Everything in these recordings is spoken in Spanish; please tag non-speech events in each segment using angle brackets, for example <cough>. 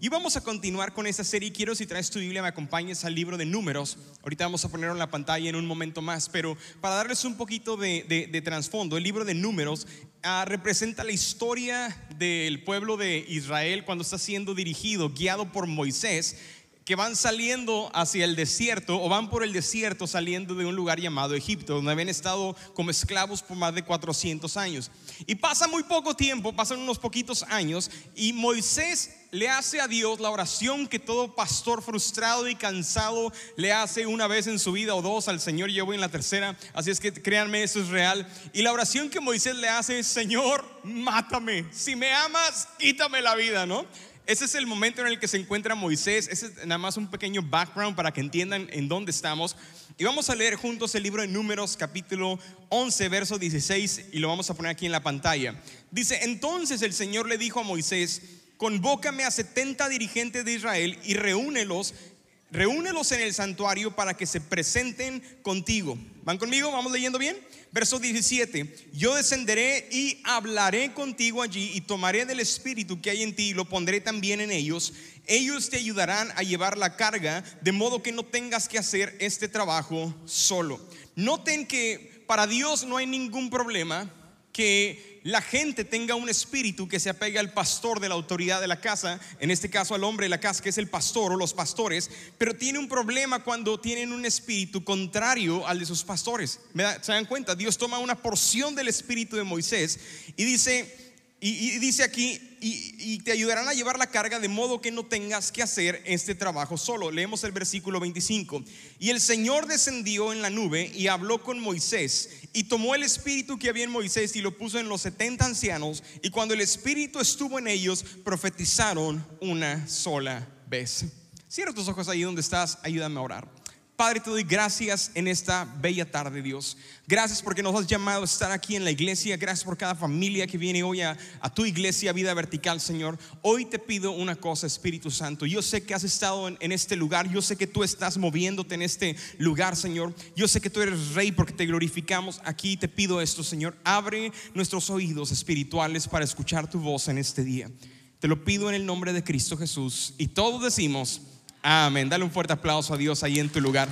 Y vamos a continuar con esta serie. Quiero si traes tu Biblia me acompañes al libro de números. Ahorita vamos a ponerlo en la pantalla en un momento más, pero para darles un poquito de, trasfondo, el libro de números ah, representa la historia del pueblo de Israel cuando está siendo dirigido, guiado por Moisés que van saliendo hacia el desierto o van por el desierto saliendo de un lugar llamado Egipto, donde habían estado como esclavos por más de 400 años. Y pasa muy poco tiempo, pasan unos poquitos años, y Moisés le hace a Dios la oración que todo pastor frustrado y cansado le hace una vez en su vida o dos al Señor, yo voy en la tercera, así es que créanme, eso es real. Y la oración que Moisés le hace es, Señor, mátame, si me amas, quítame la vida, ¿no? Ese es el momento en el que se encuentra Moisés. Ese es nada más un pequeño background para que entiendan en dónde estamos. Y vamos a leer juntos el libro de Números, capítulo 11, verso 16, y lo vamos a poner aquí en la pantalla. Dice, entonces el Señor le dijo a Moisés, convócame a 70 dirigentes de Israel y reúnelos, reúnelos en el santuario para que se presenten contigo. ¿Van conmigo? ¿Vamos leyendo bien? Verso 17, yo descenderé y hablaré contigo allí y tomaré del espíritu que hay en ti y lo pondré también en ellos. Ellos te ayudarán a llevar la carga de modo que no tengas que hacer este trabajo solo. Noten que para Dios no hay ningún problema que la gente tenga un espíritu que se apegue al pastor de la autoridad de la casa, en este caso al hombre de la casa que es el pastor o los pastores, pero tiene un problema cuando tienen un espíritu contrario al de sus pastores. ¿Se dan cuenta? Dios toma una porción del espíritu de Moisés y dice, y, dice aquí, y, te ayudarán a llevar la carga de modo que no tengas que hacer este trabajo solo. Leemos el versículo 25. Y el Señor descendió en la nube y habló con Moisés y tomó el espíritu que había en Moisés y lo puso en los 70 ancianos. Y cuando el espíritu estuvo en ellos, profetizaron una sola vez. Cierra tus ojos ahí donde estás, ayúdame a orar. Padre, te doy gracias en esta bella tarde, Dios. Gracias porque nos has llamado a estar aquí en la iglesia. Gracias por cada familia que viene hoy a, tu iglesia, Vida Vertical, Señor. Hoy te pido una cosa, Espíritu Santo. Yo sé que has estado en, en este lugar. Yo sé que tú estás moviéndote en este lugar, Señor. Yo sé que tú eres rey porque te glorificamos aquí. Te pido esto, Señor. Abre nuestros oídos espirituales para escuchar tu voz en este día. Te lo pido en el nombre de Cristo Jesús. Y todos decimos... Amén. Dale un fuerte aplauso a Dios ahí en tu lugar.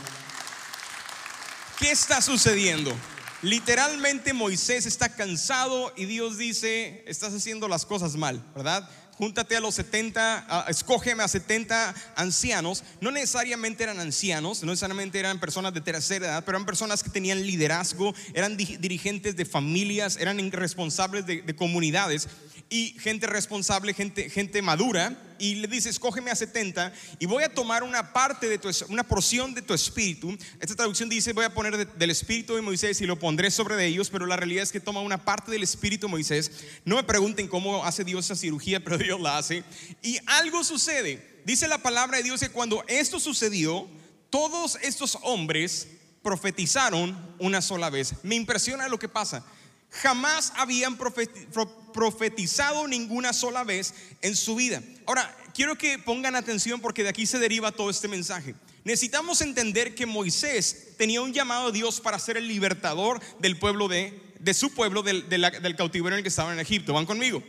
¿Qué está sucediendo? Literalmente Moisés está cansado y Dios dice, estás haciendo las cosas mal, ¿verdad? Júntate a los 70, escógeme a 70 ancianos. No necesariamente eran ancianos, no necesariamente eran personas de tercera edad, pero eran personas que tenían liderazgo, eran dirigentes de familias, eran responsables de, de comunidades y gente responsable, gente, gente madura, y le dice, escógeme a 70 y voy a tomar una parte de tu, una porción de tu espíritu. Esta traducción dice, voy a poner del espíritu de Moisés y lo pondré sobre de ellos, pero la realidad es que toma una parte del espíritu de Moisés. No me pregunten cómo hace Dios esa cirugía, <laughs> pero Dios la hace. Y algo sucede. Dice la palabra de Dios que cuando esto sucedió, todos estos hombres profetizaron una sola vez. Me impresiona lo que pasa jamás habían profetizado ninguna sola vez en su vida. Ahora, quiero que pongan atención porque de aquí se deriva todo este mensaje. Necesitamos entender que Moisés tenía un llamado a Dios para ser el libertador del pueblo de, de su pueblo, del, del cautiverio en el que estaban en Egipto. ¿Van conmigo?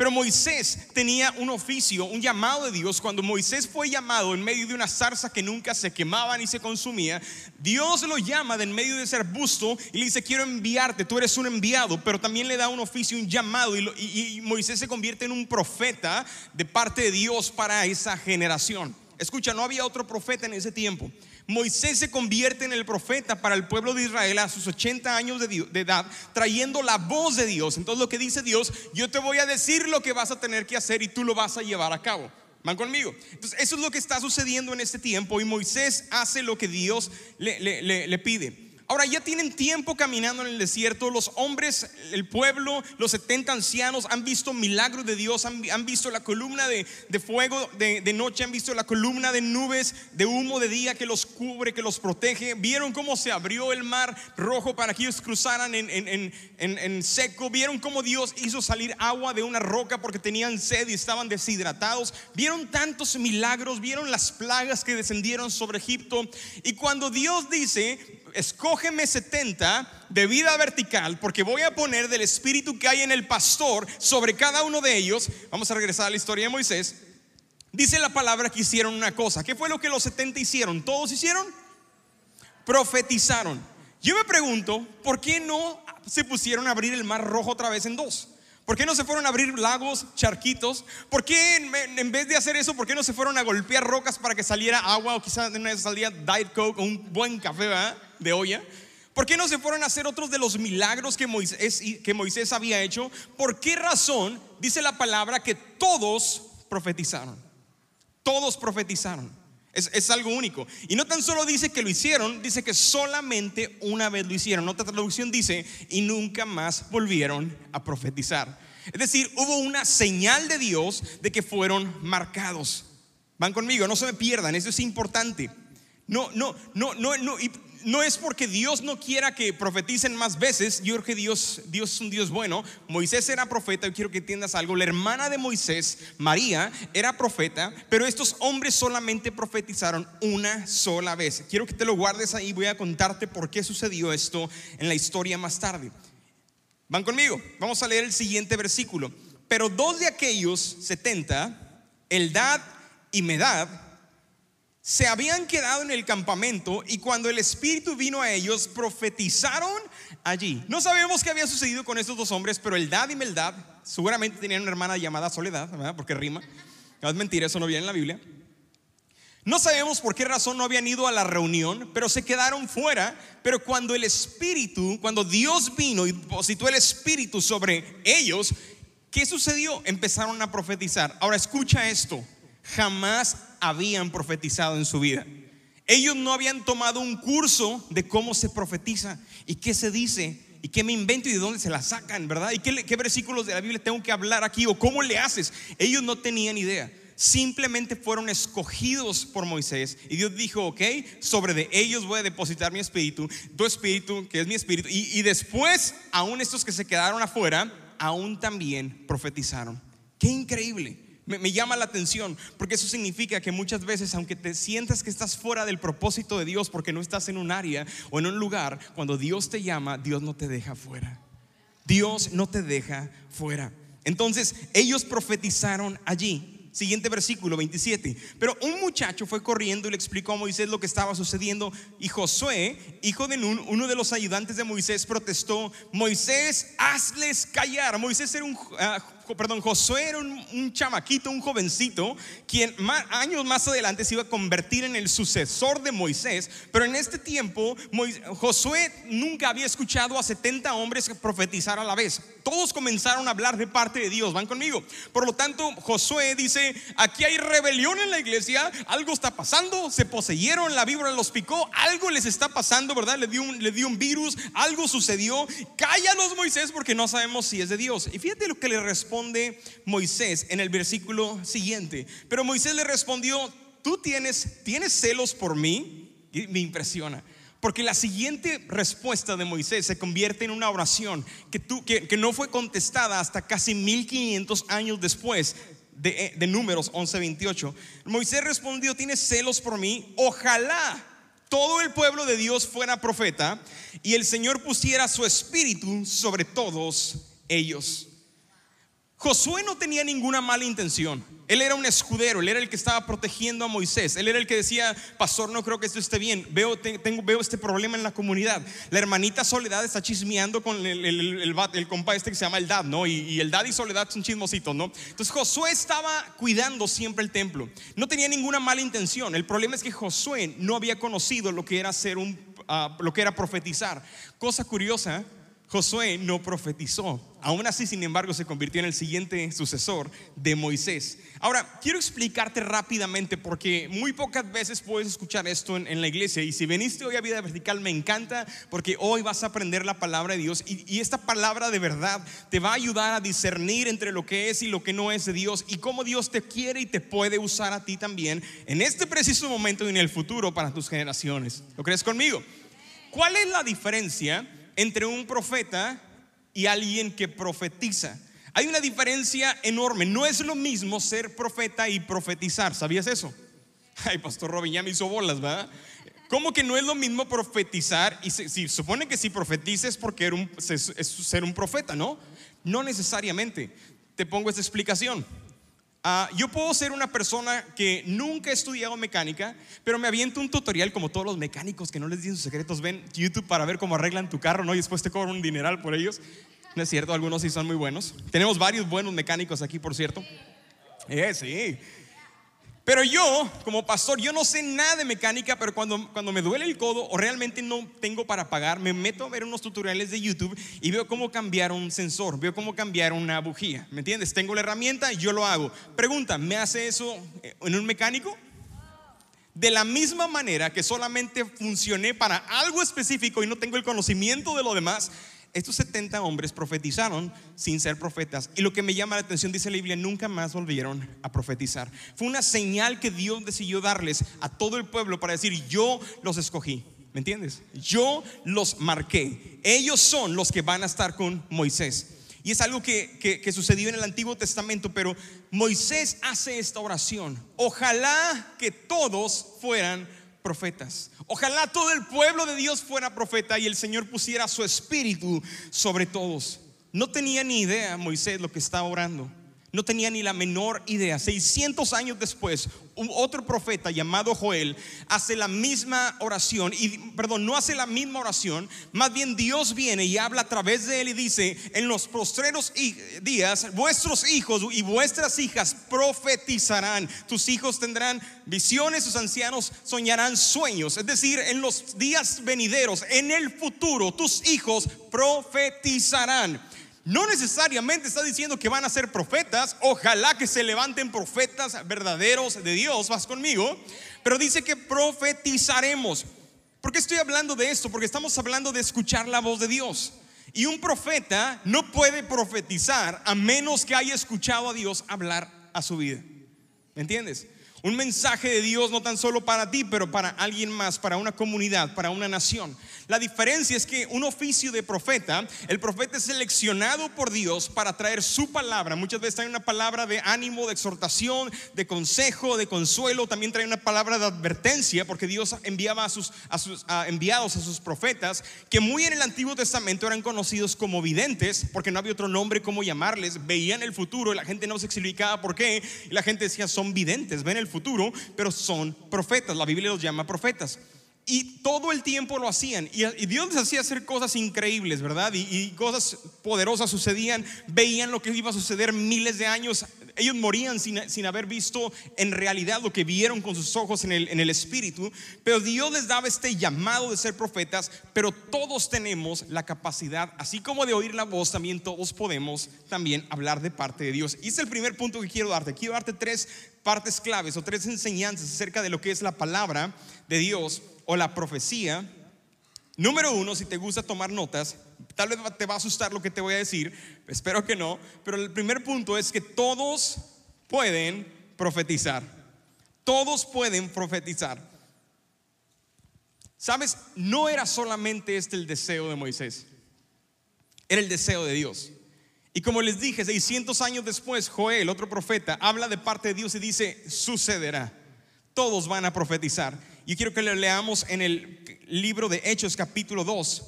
Pero Moisés tenía un oficio, un llamado de Dios. Cuando Moisés fue llamado en medio de una zarza que nunca se quemaba ni se consumía, Dios lo llama de en medio de ese arbusto y le dice, quiero enviarte, tú eres un enviado, pero también le da un oficio, un llamado y, y Moisés se convierte en un profeta de parte de Dios para esa generación. Escucha, no había otro profeta en ese tiempo. Moisés se convierte en el profeta para el pueblo de Israel a sus 80 años de, edad, trayendo la voz de Dios. Entonces lo que dice Dios, yo te voy a decir lo que vas a tener que hacer y tú lo vas a llevar a cabo. ¿Van conmigo? Entonces eso es lo que está sucediendo en este tiempo y Moisés hace lo que Dios le, le pide. Ahora ya tienen tiempo caminando en el desierto. Los hombres, el pueblo, los 70 ancianos han visto milagros de Dios, han, visto la columna de, fuego de, noche, han visto la columna de nubes, de humo de día que los cubre, que los protege. Vieron cómo se abrió el mar rojo para que ellos cruzaran en, en seco. Vieron cómo Dios hizo salir agua de una roca porque tenían sed y estaban deshidratados. Vieron tantos milagros, vieron las plagas que descendieron sobre Egipto. Y cuando Dios dice, escógeme 70 de vida vertical, porque voy a poner del espíritu que hay en el pastor sobre cada uno de ellos. Vamos a regresar a la historia de Moisés. Dice la palabra que hicieron una cosa. ¿Qué fue lo que los 70 hicieron? ¿Todos hicieron? Profetizaron. Yo me pregunto, ¿por qué no se pusieron a abrir el mar rojo otra vez en dos? ¿Por qué no se fueron a abrir lagos, charquitos? ¿Por qué en, vez de hacer eso, por qué no se fueron a golpear rocas para que saliera agua o quizás en una salida Diet Coke o un buen café de olla? ¿Por qué no se fueron a hacer otros de los milagros que Moisés, que Moisés había hecho? ¿Por qué razón dice la palabra que todos profetizaron? Todos profetizaron. Es, algo único. Y no tan solo dice que lo hicieron, dice que solamente una vez lo hicieron. Otra traducción dice, y nunca más volvieron a profetizar. Es decir, hubo una señal de Dios de que fueron marcados. Van conmigo, no se me pierdan, eso es importante. No, no, no, no, no no es porque Dios no quiera que profeticen más veces. Yo creo que Dios, Dios es un Dios bueno. Moisés era profeta. Yo quiero que entiendas algo. La hermana de Moisés, María, era profeta, pero estos hombres solamente profetizaron una sola vez. Quiero que te lo guardes ahí. Voy a contarte por qué sucedió esto en la historia más tarde. ¿Van conmigo? Vamos a leer el siguiente versículo. Pero dos de aquellos 70, Eldad y Medad, se habían quedado en el campamento y cuando el Espíritu vino a ellos, profetizaron allí. No sabemos qué había sucedido con estos dos hombres, pero Eldad y Meldad seguramente tenían una hermana llamada Soledad, porque rima. No es mentira, eso no viene en la Biblia. No sabemos por qué razón no habían ido a la reunión, pero se quedaron fuera. Pero cuando el Espíritu, cuando Dios vino y positó el Espíritu sobre ellos, ¿qué sucedió? Empezaron a profetizar. Ahora escucha esto jamás habían profetizado en su vida. Ellos no habían tomado un curso de cómo se profetiza y qué se dice y qué me invento y de dónde se la sacan, ¿verdad? Y qué, versículos de la Biblia tengo que hablar aquí o cómo le haces. Ellos no tenían idea. Simplemente fueron escogidos por Moisés y Dios dijo, ok, sobre de ellos voy a depositar mi espíritu, tu espíritu, que es mi espíritu. Y, y después, aún estos que se quedaron afuera, aún también profetizaron. Qué increíble. Me, llama la atención porque eso significa que muchas veces, aunque te sientas que estás fuera del propósito de Dios porque no estás en un área o en un lugar, cuando Dios te llama, Dios no te deja fuera. Dios no te deja fuera. Entonces, ellos profetizaron allí. Siguiente versículo 27. Pero un muchacho fue corriendo y le explicó a Moisés lo que estaba sucediendo. Y Josué, hijo de Nun, uno de los ayudantes de Moisés, protestó: Moisés, hazles callar. Moisés era un ah, perdón, Josué era un, chamaquito, un jovencito, quien años más adelante se iba a convertir en el sucesor de Moisés, pero en este tiempo Josué nunca había escuchado a 70 hombres profetizar a la vez. Todos comenzaron a hablar de parte de Dios, van conmigo. Por lo tanto, Josué dice, aquí hay rebelión en la iglesia, algo está pasando, se poseyeron, la víbora los picó, algo les está pasando, ¿verdad? Le dio un, le dio un virus, algo sucedió, cállalos Moisés porque no sabemos si es de Dios. Y fíjate lo que le responde Moisés en el versículo siguiente. Pero Moisés le respondió, ¿tú tienes, tienes celos por mí? Me impresiona. Porque la siguiente respuesta de Moisés se convierte en una oración que, tú, que, que no fue contestada hasta casi 1500 años después de, de Números 11:28. Moisés respondió, ¿tienes celos por mí? Ojalá todo el pueblo de Dios fuera profeta y el Señor pusiera su espíritu sobre todos ellos. Josué no tenía ninguna mala intención. Él era un escudero, él era el que estaba protegiendo a Moisés. Él era el que decía, pastor, no creo que esto esté bien. Veo, tengo, veo este problema en la comunidad. La hermanita Soledad está chismeando con el, el, compa este que se llama el Dad, ¿no? Y, el Dad y Soledad son chismositos, ¿no? Entonces Josué estaba cuidando siempre el templo. No tenía ninguna mala intención. El problema es que Josué no había conocido lo que era ser un, ah, lo que era profetizar. Cosa curiosa, Josué no profetizó. Aún así, sin embargo, se convirtió en el siguiente sucesor de Moisés. Ahora, quiero explicarte rápidamente porque muy pocas veces puedes escuchar esto en, la iglesia. Y si veniste hoy a Vida Vertical, me encanta porque hoy vas a aprender la palabra de Dios. Y, y esta palabra de verdad te va a ayudar a discernir entre lo que es y lo que no es de Dios. Y cómo Dios te quiere y te puede usar a ti también en este preciso momento y en el futuro para tus generaciones. ¿Lo crees conmigo? ¿Cuál es la diferencia? Entre un profeta y alguien que profetiza. Hay una diferencia enorme. No es lo mismo ser profeta y profetizar. ¿Sabías eso? <laughs> Ay, Pastor Robin ya me hizo bolas, ¿verdad? ¿Cómo que no es lo mismo profetizar? Y si, supone que si profetices porque es ser un profeta, ¿no? No necesariamente. Te pongo esta explicación. Ah, yo puedo ser una persona que nunca he estudiado mecánica, pero me aviento un tutorial como todos los mecánicos que no les dicen sus secretos, ven YouTube para ver cómo arreglan tu carro, ¿no? Y después te cobran un dineral por ellos. No es cierto, algunos sí son muy buenos. Tenemos varios buenos mecánicos aquí, por cierto. Eh, sí. Pero yo, como pastor, yo no sé nada de mecánica, pero cuando, cuando me duele el codo o realmente no tengo para pagar, me meto a ver unos tutoriales de YouTube y veo cómo cambiar un sensor, veo cómo cambiar una bujía. ¿Me entiendes? Tengo la herramienta y yo lo hago. Pregunta, ¿me hace eso en un mecánico? De la misma manera que solamente funcioné para algo específico y no tengo el conocimiento de lo demás, estos 70 hombres profetizaron sin ser profetas. Y lo que me llama la atención, dice la Biblia, nunca más volvieron a profetizar. Fue una señal que Dios decidió darles a todo el pueblo para decir, yo los escogí. ¿Me entiendes? Yo los marqué. Ellos son los que van a estar con Moisés. Y es algo que, que, sucedió en el Antiguo Testamento, pero Moisés hace esta oración. Ojalá que todos fueran profetas. Ojalá todo el pueblo de Dios fuera profeta y el Señor pusiera su espíritu sobre todos. No tenía ni idea Moisés lo que estaba orando. No tenía ni la menor idea. 600 años después, otro profeta llamado Joel hace la misma oración y perdón, no hace la misma oración, más bien Dios viene y habla a través de él y dice, "En los postreros días vuestros hijos y vuestras hijas profetizarán. Tus hijos tendrán visiones, sus ancianos soñarán sueños." Es decir, en los días venideros, en el futuro, tus hijos profetizarán. No necesariamente está diciendo que van a ser profetas, ojalá que se levanten profetas verdaderos de Dios, vas conmigo, pero dice que profetizaremos. ¿Por qué estoy hablando de esto? Porque estamos hablando de escuchar la voz de Dios. Y un profeta no puede profetizar a menos que haya escuchado a Dios hablar a su vida. ¿Me entiendes? Un mensaje de Dios no tan solo para ti, pero para alguien más, para una comunidad, para una nación. La diferencia es que un oficio de profeta, el profeta es seleccionado por Dios para traer su palabra. Muchas veces trae una palabra de ánimo, de exhortación, de consejo, de consuelo. También trae una palabra de advertencia, porque Dios enviaba a sus, enviados, a sus profetas, que muy en el Antiguo Testamento eran conocidos como videntes, porque no había otro nombre como llamarles. Veían el futuro y la gente no se explicaba por qué. Y la gente decía, son videntes, ven el futuro, pero son profetas. La Biblia los llama profetas. Y todo el tiempo lo hacían. Y, Dios les hacía hacer cosas increíbles, ¿verdad? Y, y, cosas poderosas sucedían. Veían lo que iba a suceder miles de años. Ellos morían sin, sin haber visto en realidad lo que vieron con sus ojos en el, en el Espíritu. Pero Dios les daba este llamado de ser profetas. Pero todos tenemos la capacidad, así como de oír la voz, también todos podemos también hablar de parte de Dios. Y es el primer punto que quiero darte. Quiero darte tres partes claves o tres enseñanzas acerca de lo que es la palabra de Dios o la profecía. Número uno, si te gusta tomar notas, tal vez te va a asustar lo que te voy a decir, espero que no, pero el primer punto es que todos pueden profetizar. Todos pueden profetizar. Sabes, no era solamente este el deseo de Moisés, era el deseo de Dios. Y como les dije, 600 años después, Joel, otro profeta, habla de parte de Dios y dice, sucederá. Todos van a profetizar. Y quiero que lo leamos en el libro de Hechos capítulo 2,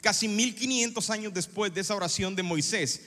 casi 1500 años después de esa oración de Moisés.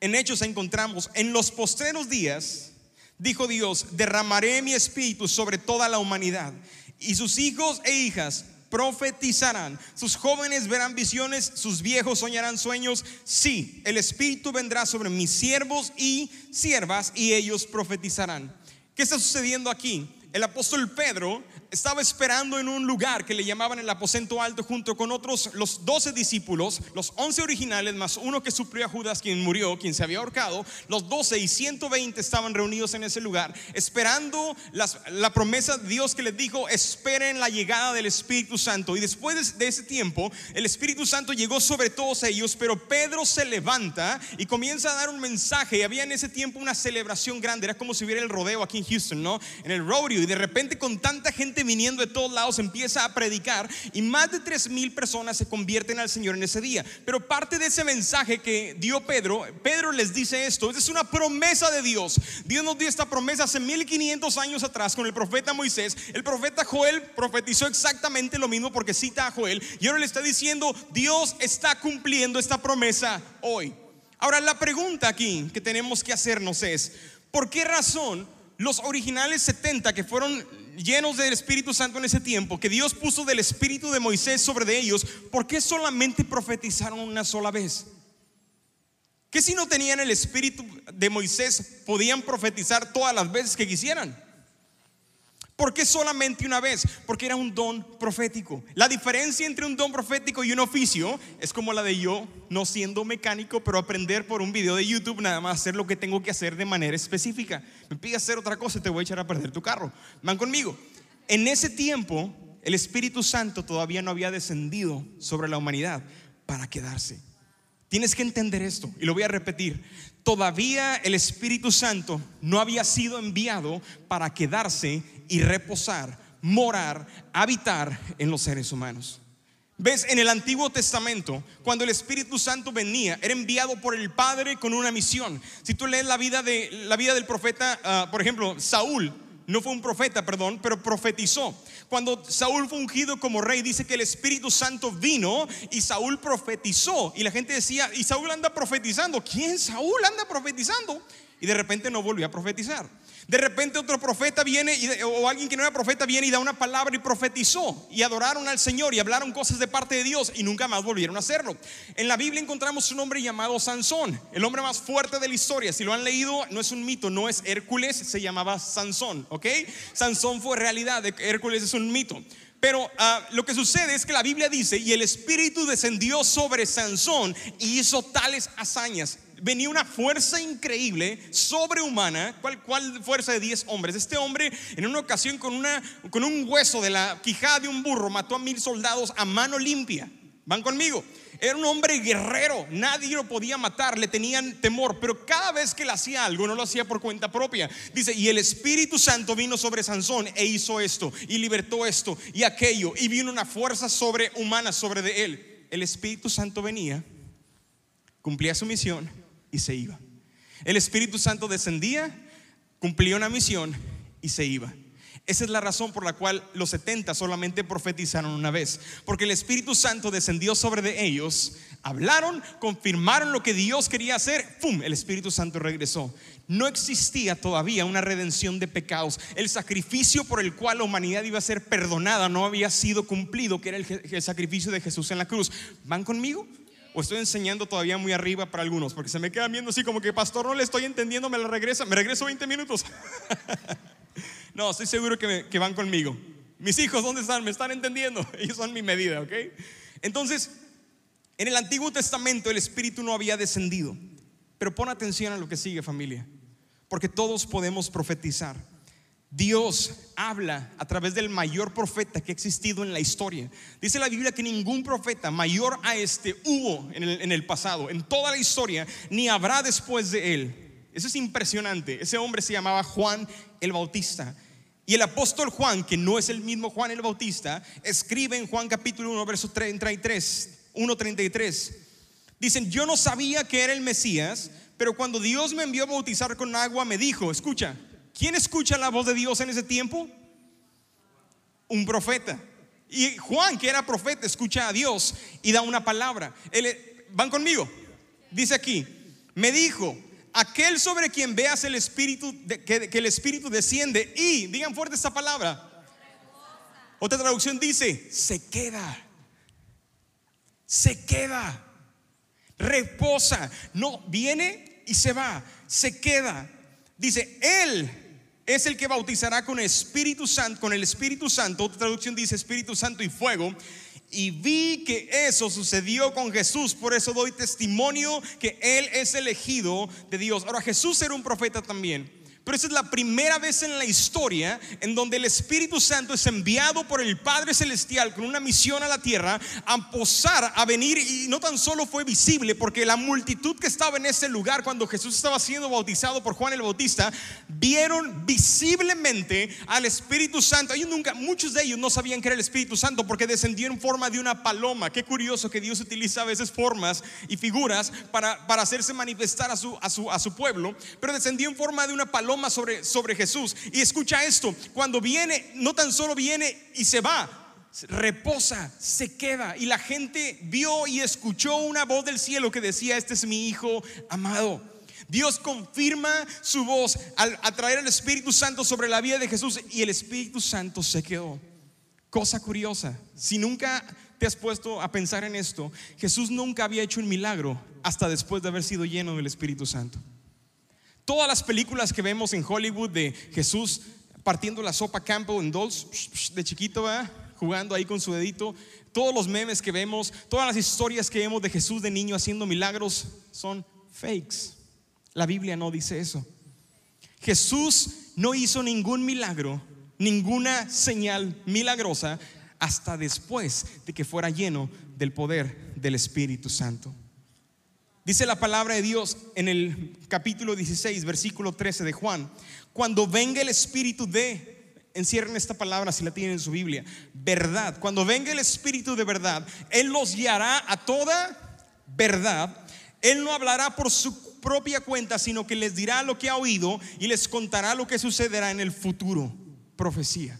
En Hechos encontramos, en los postreros días, dijo Dios, derramaré mi espíritu sobre toda la humanidad. Y sus hijos e hijas profetizarán, sus jóvenes verán visiones, sus viejos soñarán sueños. Sí, el Espíritu vendrá sobre mis siervos y siervas y ellos profetizarán. ¿Qué está sucediendo aquí? El apóstol Pedro estaba esperando en un lugar que le llamaban el aposento alto junto con otros, los doce discípulos, los once originales, más uno que suplió a Judas, quien murió, quien se había ahorcado, los doce y ciento veinte estaban reunidos en ese lugar, esperando la promesa de Dios que les dijo, esperen la llegada del Espíritu Santo. Y después de ese tiempo, el Espíritu Santo llegó sobre todos ellos, pero Pedro se levanta y comienza a dar un mensaje. Y había en ese tiempo una celebración grande, era como si hubiera el rodeo aquí en Houston, ¿no? En el rodeo, y de repente con tanta gente viniendo de todos lados empieza a predicar y más de tres mil personas se convierten al Señor en ese día. Pero parte de ese mensaje que dio Pedro, Pedro les dice esto, es una promesa de Dios. Dios nos dio esta promesa hace 1500 años atrás con el profeta Moisés. El profeta Joel profetizó exactamente lo mismo porque cita a Joel y ahora le está diciendo, Dios está cumpliendo esta promesa hoy. Ahora la pregunta aquí que tenemos que hacernos es, ¿Por qué razón los originales 70 que fueron llenos del Espíritu Santo en ese tiempo, que Dios puso del Espíritu de Moisés sobre de ellos, ¿por qué solamente profetizaron una sola vez? ¿Qué si no tenían el Espíritu de Moisés podían profetizar todas las veces que quisieran? ¿Por qué solamente una vez? Porque era un don profético. La diferencia entre un don profético y un oficio es como la de yo, no siendo mecánico, pero aprender por un video de YouTube nada más hacer lo que tengo que hacer de manera específica. Me pide hacer otra cosa y te voy a echar a perder tu carro. Van conmigo. En ese tiempo, el Espíritu Santo todavía no había descendido sobre la humanidad para quedarse. Tienes que entender esto y lo voy a repetir. Todavía el Espíritu Santo no había sido enviado para quedarse y reposar, morar, habitar en los seres humanos. Ves, en el Antiguo Testamento, cuando el Espíritu Santo venía, era enviado por el Padre con una misión. Si tú lees la vida, de, la vida del profeta, ah, por ejemplo, Saúl, no fue un profeta, perdón, pero profetizó. Cuando Saúl fue ungido como rey, dice que el Espíritu Santo vino y Saúl profetizó. Y la gente decía, y Saúl anda profetizando. ¿Quién? Saúl anda profetizando. Y de repente no volvió a profetizar. De repente otro profeta viene o alguien que no era profeta viene y da una palabra y profetizó y adoraron al Señor y hablaron cosas de parte de Dios y nunca más volvieron a hacerlo. En la Biblia encontramos un hombre llamado Sansón, el hombre más fuerte de la historia. Si lo han leído, no es un mito, no es Hércules, se llamaba Sansón, ¿ok? Sansón fue realidad, Hércules es un mito. Pero ah, lo que sucede es que la Biblia dice, y el Espíritu descendió sobre Sansón y hizo tales hazañas venía una fuerza increíble, sobrehumana. ¿Cuál, cuál fuerza de 10 hombres? Este hombre en una ocasión con, una, con un hueso de la quijada de un burro mató a mil soldados a mano limpia. ¿Van conmigo? Era un hombre guerrero, nadie lo podía matar, le tenían temor, pero cada vez que le hacía algo no lo hacía por cuenta propia. Dice, y el Espíritu Santo vino sobre Sansón e hizo esto, y libertó esto y aquello, y vino una fuerza sobrehumana sobre de él. El Espíritu Santo venía, cumplía su misión y se iba. El Espíritu Santo descendía, cumplía una misión y se iba. Esa es la razón por la cual los 70 solamente profetizaron una vez, porque el Espíritu Santo descendió sobre de ellos, hablaron, confirmaron lo que Dios quería hacer, ¡pum! El Espíritu Santo regresó. No existía todavía una redención de pecados. El sacrificio por el cual la humanidad iba a ser perdonada no había sido cumplido, que era el, sacrificio de Jesús en la cruz. ¿Van conmigo? o estoy enseñando todavía muy arriba para algunos, porque se me quedan viendo así como que, pastor, no le estoy entendiendo, me la regresa, me regreso 20 minutos. <laughs> no, estoy seguro que, van conmigo. Mis hijos, ¿dónde están? ¿Me están entendiendo? <laughs> Ellos son mi medida, ¿ok? Entonces, en el Antiguo Testamento el Espíritu no había descendido, pero pon atención a lo que sigue familia, porque todos podemos profetizar. Dios habla a través del mayor profeta que ha existido en la historia. Dice la Biblia que ningún profeta mayor a este hubo en el, pasado, en toda la historia, ni habrá después de él. Eso es impresionante. Ese hombre se llamaba Juan el Bautista. Y el apóstol Juan, que no es el mismo Juan el Bautista, escribe en Juan capítulo 1, verso 33, 1.33. Dicen, yo no sabía que era el Mesías, pero cuando Dios me envió a bautizar con agua, me dijo, escucha, ¿Quién escucha la voz de Dios en ese tiempo? Un profeta. Y Juan, que era profeta, escucha a Dios y da una palabra. ¿Van conmigo? Dice aquí, me dijo, aquel sobre quien veas el Espíritu, que, que el Espíritu desciende y, digan fuerte esta palabra. Otra traducción dice, se queda. Se queda. Reposa. No, viene y se va. Se queda. Dice, Él es el que bautizará con Espíritu Santo, con el Espíritu Santo, otra traducción dice Espíritu Santo y fuego. Y vi que eso sucedió con Jesús, por eso doy testimonio que Él es elegido de Dios. Ahora Jesús era un profeta también. Pero esa es la primera vez en la historia en donde el Espíritu Santo es enviado por el Padre Celestial con una misión a la tierra a posar, a venir y no tan solo fue visible porque la multitud que estaba en ese lugar cuando Jesús estaba siendo bautizado por Juan el Bautista vieron visiblemente al Espíritu Santo. Ellos nunca, muchos de ellos no sabían que era el Espíritu Santo porque descendió en forma de una paloma. Qué curioso que Dios utiliza a veces formas y figuras para, para hacerse manifestar a su, a, su, a su pueblo, pero descendió en forma de una paloma sobre, sobre Jesús. Y escucha esto, cuando viene, no tan solo viene y se va, reposa, se queda. Y la gente vio y escuchó una voz del cielo que decía, este es mi hijo amado. Dios confirma su voz al atraer al Espíritu Santo sobre la vida de Jesús y el Espíritu Santo se quedó. Cosa curiosa, si nunca te has puesto a pensar en esto, Jesús nunca había hecho un milagro hasta después de haber sido lleno del Espíritu Santo. Todas las películas que vemos en Hollywood de Jesús partiendo la sopa Campbell en Dolls de chiquito, jugando ahí con su dedito, todos los memes que vemos, todas las historias que vemos de Jesús de niño haciendo milagros son fakes. La Biblia no dice eso. Jesús no hizo ningún milagro, ninguna señal milagrosa hasta después de que fuera lleno del poder del Espíritu Santo. Dice la palabra de Dios en el capítulo 16, versículo 13 de Juan, cuando venga el Espíritu de, encierren esta palabra si la tienen en su Biblia, verdad, cuando venga el Espíritu de verdad, Él los guiará a toda verdad, Él no hablará por su propia cuenta, sino que les dirá lo que ha oído y les contará lo que sucederá en el futuro, profecía.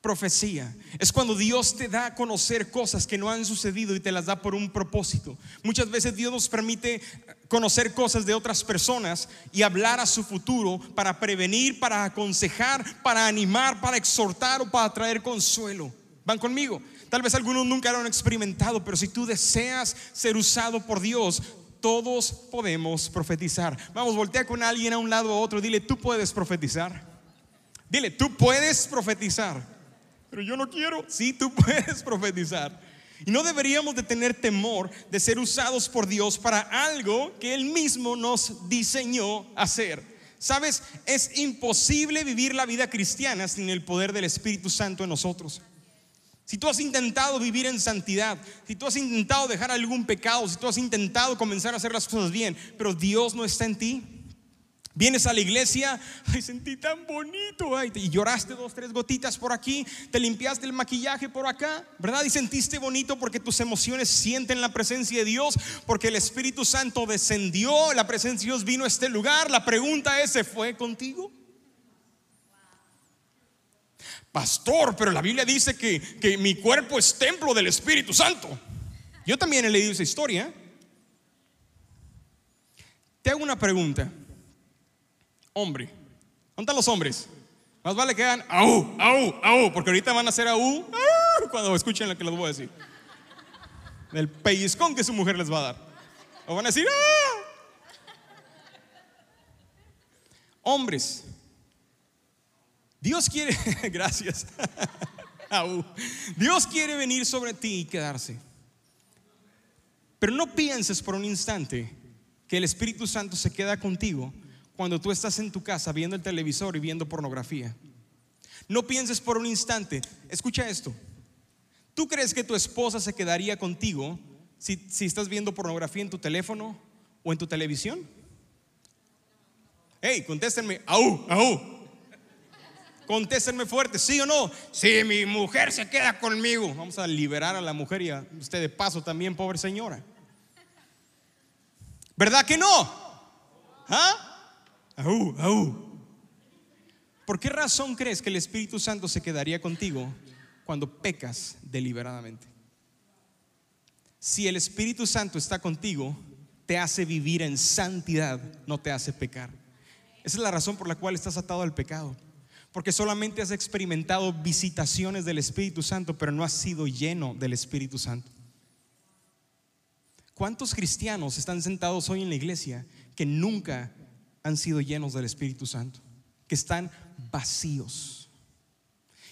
Profecía es cuando Dios te da a conocer cosas que no han sucedido y te las da por un propósito. Muchas veces Dios nos permite conocer cosas de otras personas y hablar a su futuro para prevenir, para aconsejar, para animar, para exhortar o para traer consuelo. ¿Van conmigo? Tal vez algunos nunca lo han experimentado, pero si tú deseas ser usado por Dios, todos podemos profetizar. Vamos, voltea con alguien a un lado a otro, dile, tú puedes profetizar. Dile, tú puedes profetizar pero yo no quiero. Sí, tú <laughs> puedes profetizar. Y no deberíamos de tener temor de ser usados por Dios para algo que Él mismo nos diseñó hacer. Sabes, es imposible vivir la vida cristiana sin el poder del Espíritu Santo en nosotros. Si tú has intentado vivir en santidad, si tú has intentado dejar algún pecado, si tú has intentado comenzar a hacer las cosas bien, pero Dios no está en ti, Vienes a la iglesia, ay, sentí tan bonito, ay, y lloraste dos, tres gotitas por aquí, te limpiaste el maquillaje por acá, ¿verdad? Y sentiste bonito porque tus emociones sienten la presencia de Dios, porque el Espíritu Santo descendió, la presencia de Dios vino a este lugar. La pregunta es, ¿se fue contigo? Pastor, pero la Biblia dice que, que mi cuerpo es templo del Espíritu Santo. Yo también he leído esa historia. Te hago una pregunta hombre. ¿Dónde están los hombres? Más vale que hagan au, au, au, porque ahorita van a hacer au, cuando escuchen lo que les voy a decir. El pellizcón que su mujer les va a dar. O van a decir ¡Ah! Hombres, Dios quiere, <laughs> gracias. Dios quiere venir sobre ti y quedarse. Pero no pienses por un instante que el Espíritu Santo se queda contigo cuando tú estás en tu casa viendo el televisor y viendo pornografía. No pienses por un instante, escucha esto, ¿tú crees que tu esposa se quedaría contigo si, si estás viendo pornografía en tu teléfono o en tu televisión? Hey, contéstenme, au, au. Contéstenme fuerte, ¿sí o no? Si mi mujer se queda conmigo, vamos a liberar a la mujer y a usted de paso también, pobre señora. ¿Verdad que no? ¿Ah? ¿Por qué razón crees que el Espíritu Santo se quedaría contigo cuando pecas deliberadamente? Si el Espíritu Santo está contigo, te hace vivir en santidad, no te hace pecar. Esa es la razón por la cual estás atado al pecado. Porque solamente has experimentado visitaciones del Espíritu Santo, pero no has sido lleno del Espíritu Santo. ¿Cuántos cristianos están sentados hoy en la iglesia que nunca han sido llenos del Espíritu Santo, que están vacíos.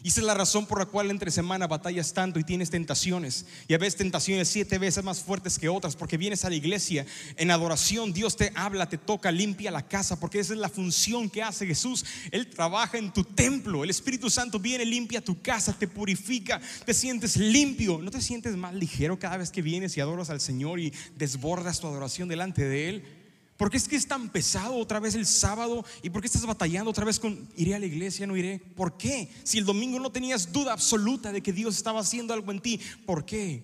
Y esa es la razón por la cual entre semana batallas tanto y tienes tentaciones. Y a veces tentaciones siete veces más fuertes que otras, porque vienes a la iglesia en adoración, Dios te habla, te toca, limpia la casa, porque esa es la función que hace Jesús. Él trabaja en tu templo, el Espíritu Santo viene, limpia tu casa, te purifica, te sientes limpio. ¿No te sientes más ligero cada vez que vienes y adoras al Señor y desbordas tu adoración delante de Él? ¿Por qué es que es tan pesado otra vez el sábado? ¿Y por qué estás batallando otra vez con iré a la iglesia, no iré? ¿Por qué? Si el domingo no tenías duda absoluta de que Dios estaba haciendo algo en ti, ¿por qué?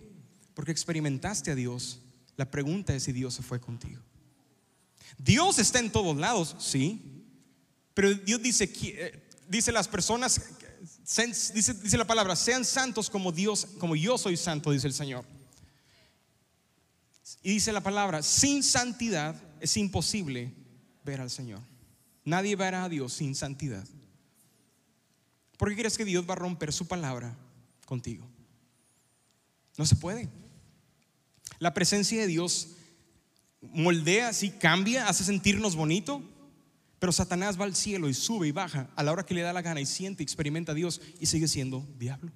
Porque experimentaste a Dios. La pregunta es si Dios se fue contigo. Dios está en todos lados, sí. Pero Dios dice, eh, dice las personas, dice, dice la palabra, sean santos como Dios, como yo soy santo, dice el Señor. Y dice la palabra, sin santidad es imposible ver al Señor. Nadie verá a Dios sin santidad. ¿Por qué crees que Dios va a romper su palabra contigo? No se puede. La presencia de Dios moldea, sí, cambia, hace sentirnos bonito, pero Satanás va al cielo y sube y baja a la hora que le da la gana y siente, experimenta a Dios y sigue siendo diablo.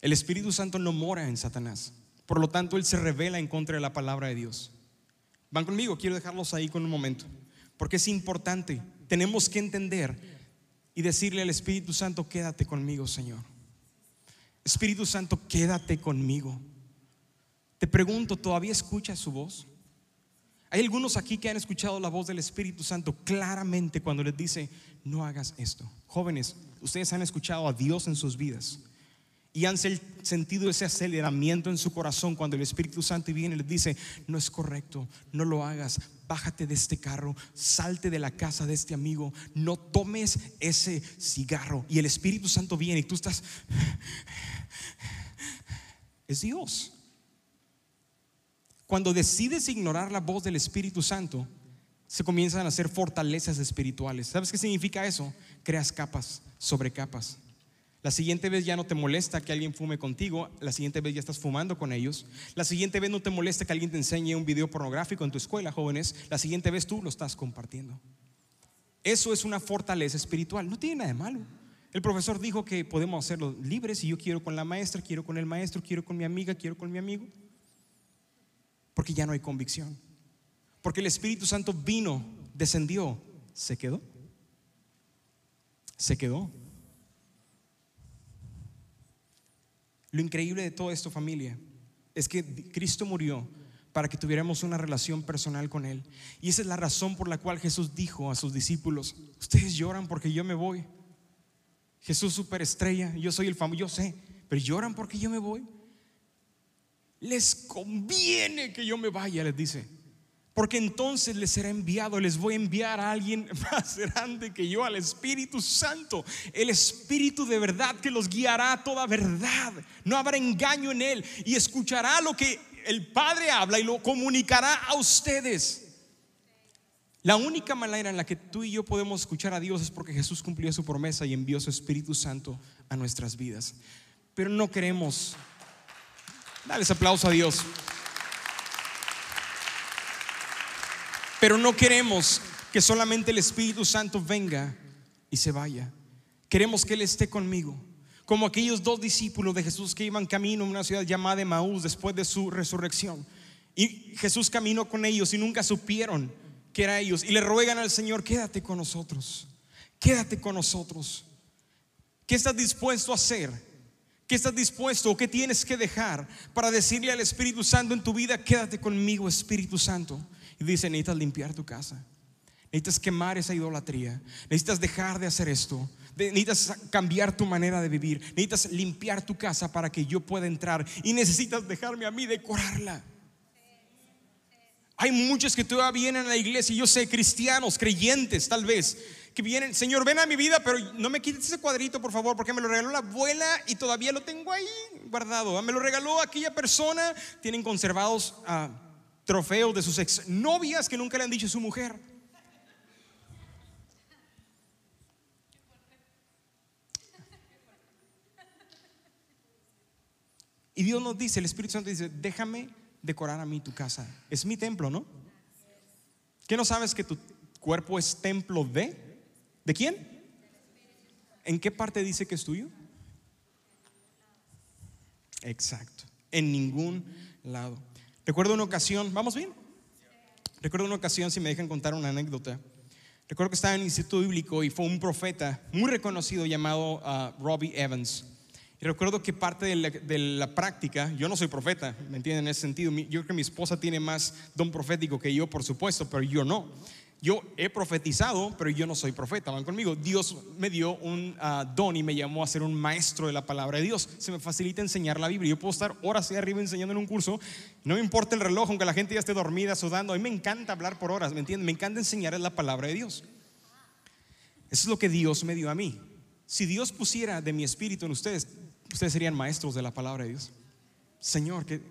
El Espíritu Santo no mora en Satanás. Por lo tanto, Él se revela en contra de la palabra de Dios. Van conmigo, quiero dejarlos ahí con un momento, porque es importante. Tenemos que entender y decirle al Espíritu Santo, quédate conmigo, Señor. Espíritu Santo, quédate conmigo. Te pregunto, ¿todavía escuchas su voz? Hay algunos aquí que han escuchado la voz del Espíritu Santo claramente cuando les dice, no hagas esto. Jóvenes, ustedes han escuchado a Dios en sus vidas y han sentido ese aceleramiento en su corazón cuando el Espíritu Santo viene y les dice, no es correcto, no lo hagas, bájate de este carro, salte de la casa de este amigo, no tomes ese cigarro. Y el Espíritu Santo viene y tú estás, es Dios. Cuando decides ignorar la voz del Espíritu Santo, se comienzan a hacer fortalezas espirituales. ¿Sabes qué significa eso? Creas capas sobre capas. La siguiente vez ya no te molesta que alguien fume contigo, la siguiente vez ya estás fumando con ellos. La siguiente vez no te molesta que alguien te enseñe un video pornográfico en tu escuela, jóvenes. La siguiente vez tú lo estás compartiendo. Eso es una fortaleza espiritual, no tiene nada de malo. El profesor dijo que podemos hacerlo libres y yo quiero con la maestra, quiero con el maestro, quiero con mi amiga, quiero con mi amigo. Porque ya no hay convicción. Porque el Espíritu Santo vino, descendió, se quedó. Se quedó. Lo increíble de todo esto, familia, es que Cristo murió para que tuviéramos una relación personal con Él. Y esa es la razón por la cual Jesús dijo a sus discípulos, ustedes lloran porque yo me voy. Jesús superestrella, yo soy el famoso, yo sé, pero lloran porque yo me voy. Les conviene que yo me vaya, les dice porque entonces les será enviado, les voy a enviar a alguien <laughs> más grande que yo, al Espíritu Santo, el Espíritu de verdad que los guiará a toda verdad. No habrá engaño en él y escuchará lo que el Padre habla y lo comunicará a ustedes. La única manera en la que tú y yo podemos escuchar a Dios es porque Jesús cumplió su promesa y envió su Espíritu Santo a nuestras vidas. Pero no queremos. Dale ese aplauso a Dios. Pero no queremos que solamente el Espíritu Santo venga y se vaya. Queremos que Él esté conmigo. Como aquellos dos discípulos de Jesús que iban camino a una ciudad llamada Maús después de su resurrección. Y Jesús caminó con ellos y nunca supieron que era ellos. Y le ruegan al Señor, quédate con nosotros. Quédate con nosotros. ¿Qué estás dispuesto a hacer? ¿Qué estás dispuesto o qué tienes que dejar para decirle al Espíritu Santo en tu vida, quédate conmigo, Espíritu Santo? Y dice, necesitas limpiar tu casa. Necesitas quemar esa idolatría. Necesitas dejar de hacer esto. Necesitas cambiar tu manera de vivir. Necesitas limpiar tu casa para que yo pueda entrar. Y necesitas dejarme a mí decorarla. Hay muchos que todavía vienen a la iglesia, yo sé, cristianos, creyentes tal vez, que vienen, Señor, ven a mi vida, pero no me quites ese cuadrito, por favor, porque me lo regaló la abuela y todavía lo tengo ahí guardado. Me lo regaló aquella persona, tienen conservados... a trofeos de sus ex novias que nunca le han dicho a su mujer. Y Dios nos dice, el Espíritu Santo dice, déjame decorar a mí tu casa. Es mi templo, ¿no? ¿Qué no sabes que tu cuerpo es templo de? ¿De quién? ¿En qué parte dice que es tuyo? Exacto. En ningún lado. Recuerdo una ocasión, ¿vamos bien? Recuerdo una ocasión, si me dejan contar una anécdota. Recuerdo que estaba en el Instituto Bíblico y fue un profeta muy reconocido llamado uh, Robbie Evans. Y recuerdo que parte de la, de la, práctica, yo no soy profeta, ¿me entienden? En ese sentido, yo creo que mi esposa tiene más don profético que yo, por supuesto, pero yo no. Yo he profetizado, pero yo no soy profeta. Van conmigo. Dios me dio un ah, don y me llamó a ser un maestro de la palabra de Dios. Se me facilita enseñar la Biblia. Yo puedo estar horas ahí arriba enseñando en un curso. No me importa el reloj, aunque la gente ya esté dormida, sudando. A mí me encanta hablar por horas, ¿me entienden? Me encanta enseñar la palabra de Dios. Eso es lo que Dios me dio a mí. Si Dios pusiera de mi espíritu en ustedes, ustedes serían maestros de la palabra de Dios. Señor, que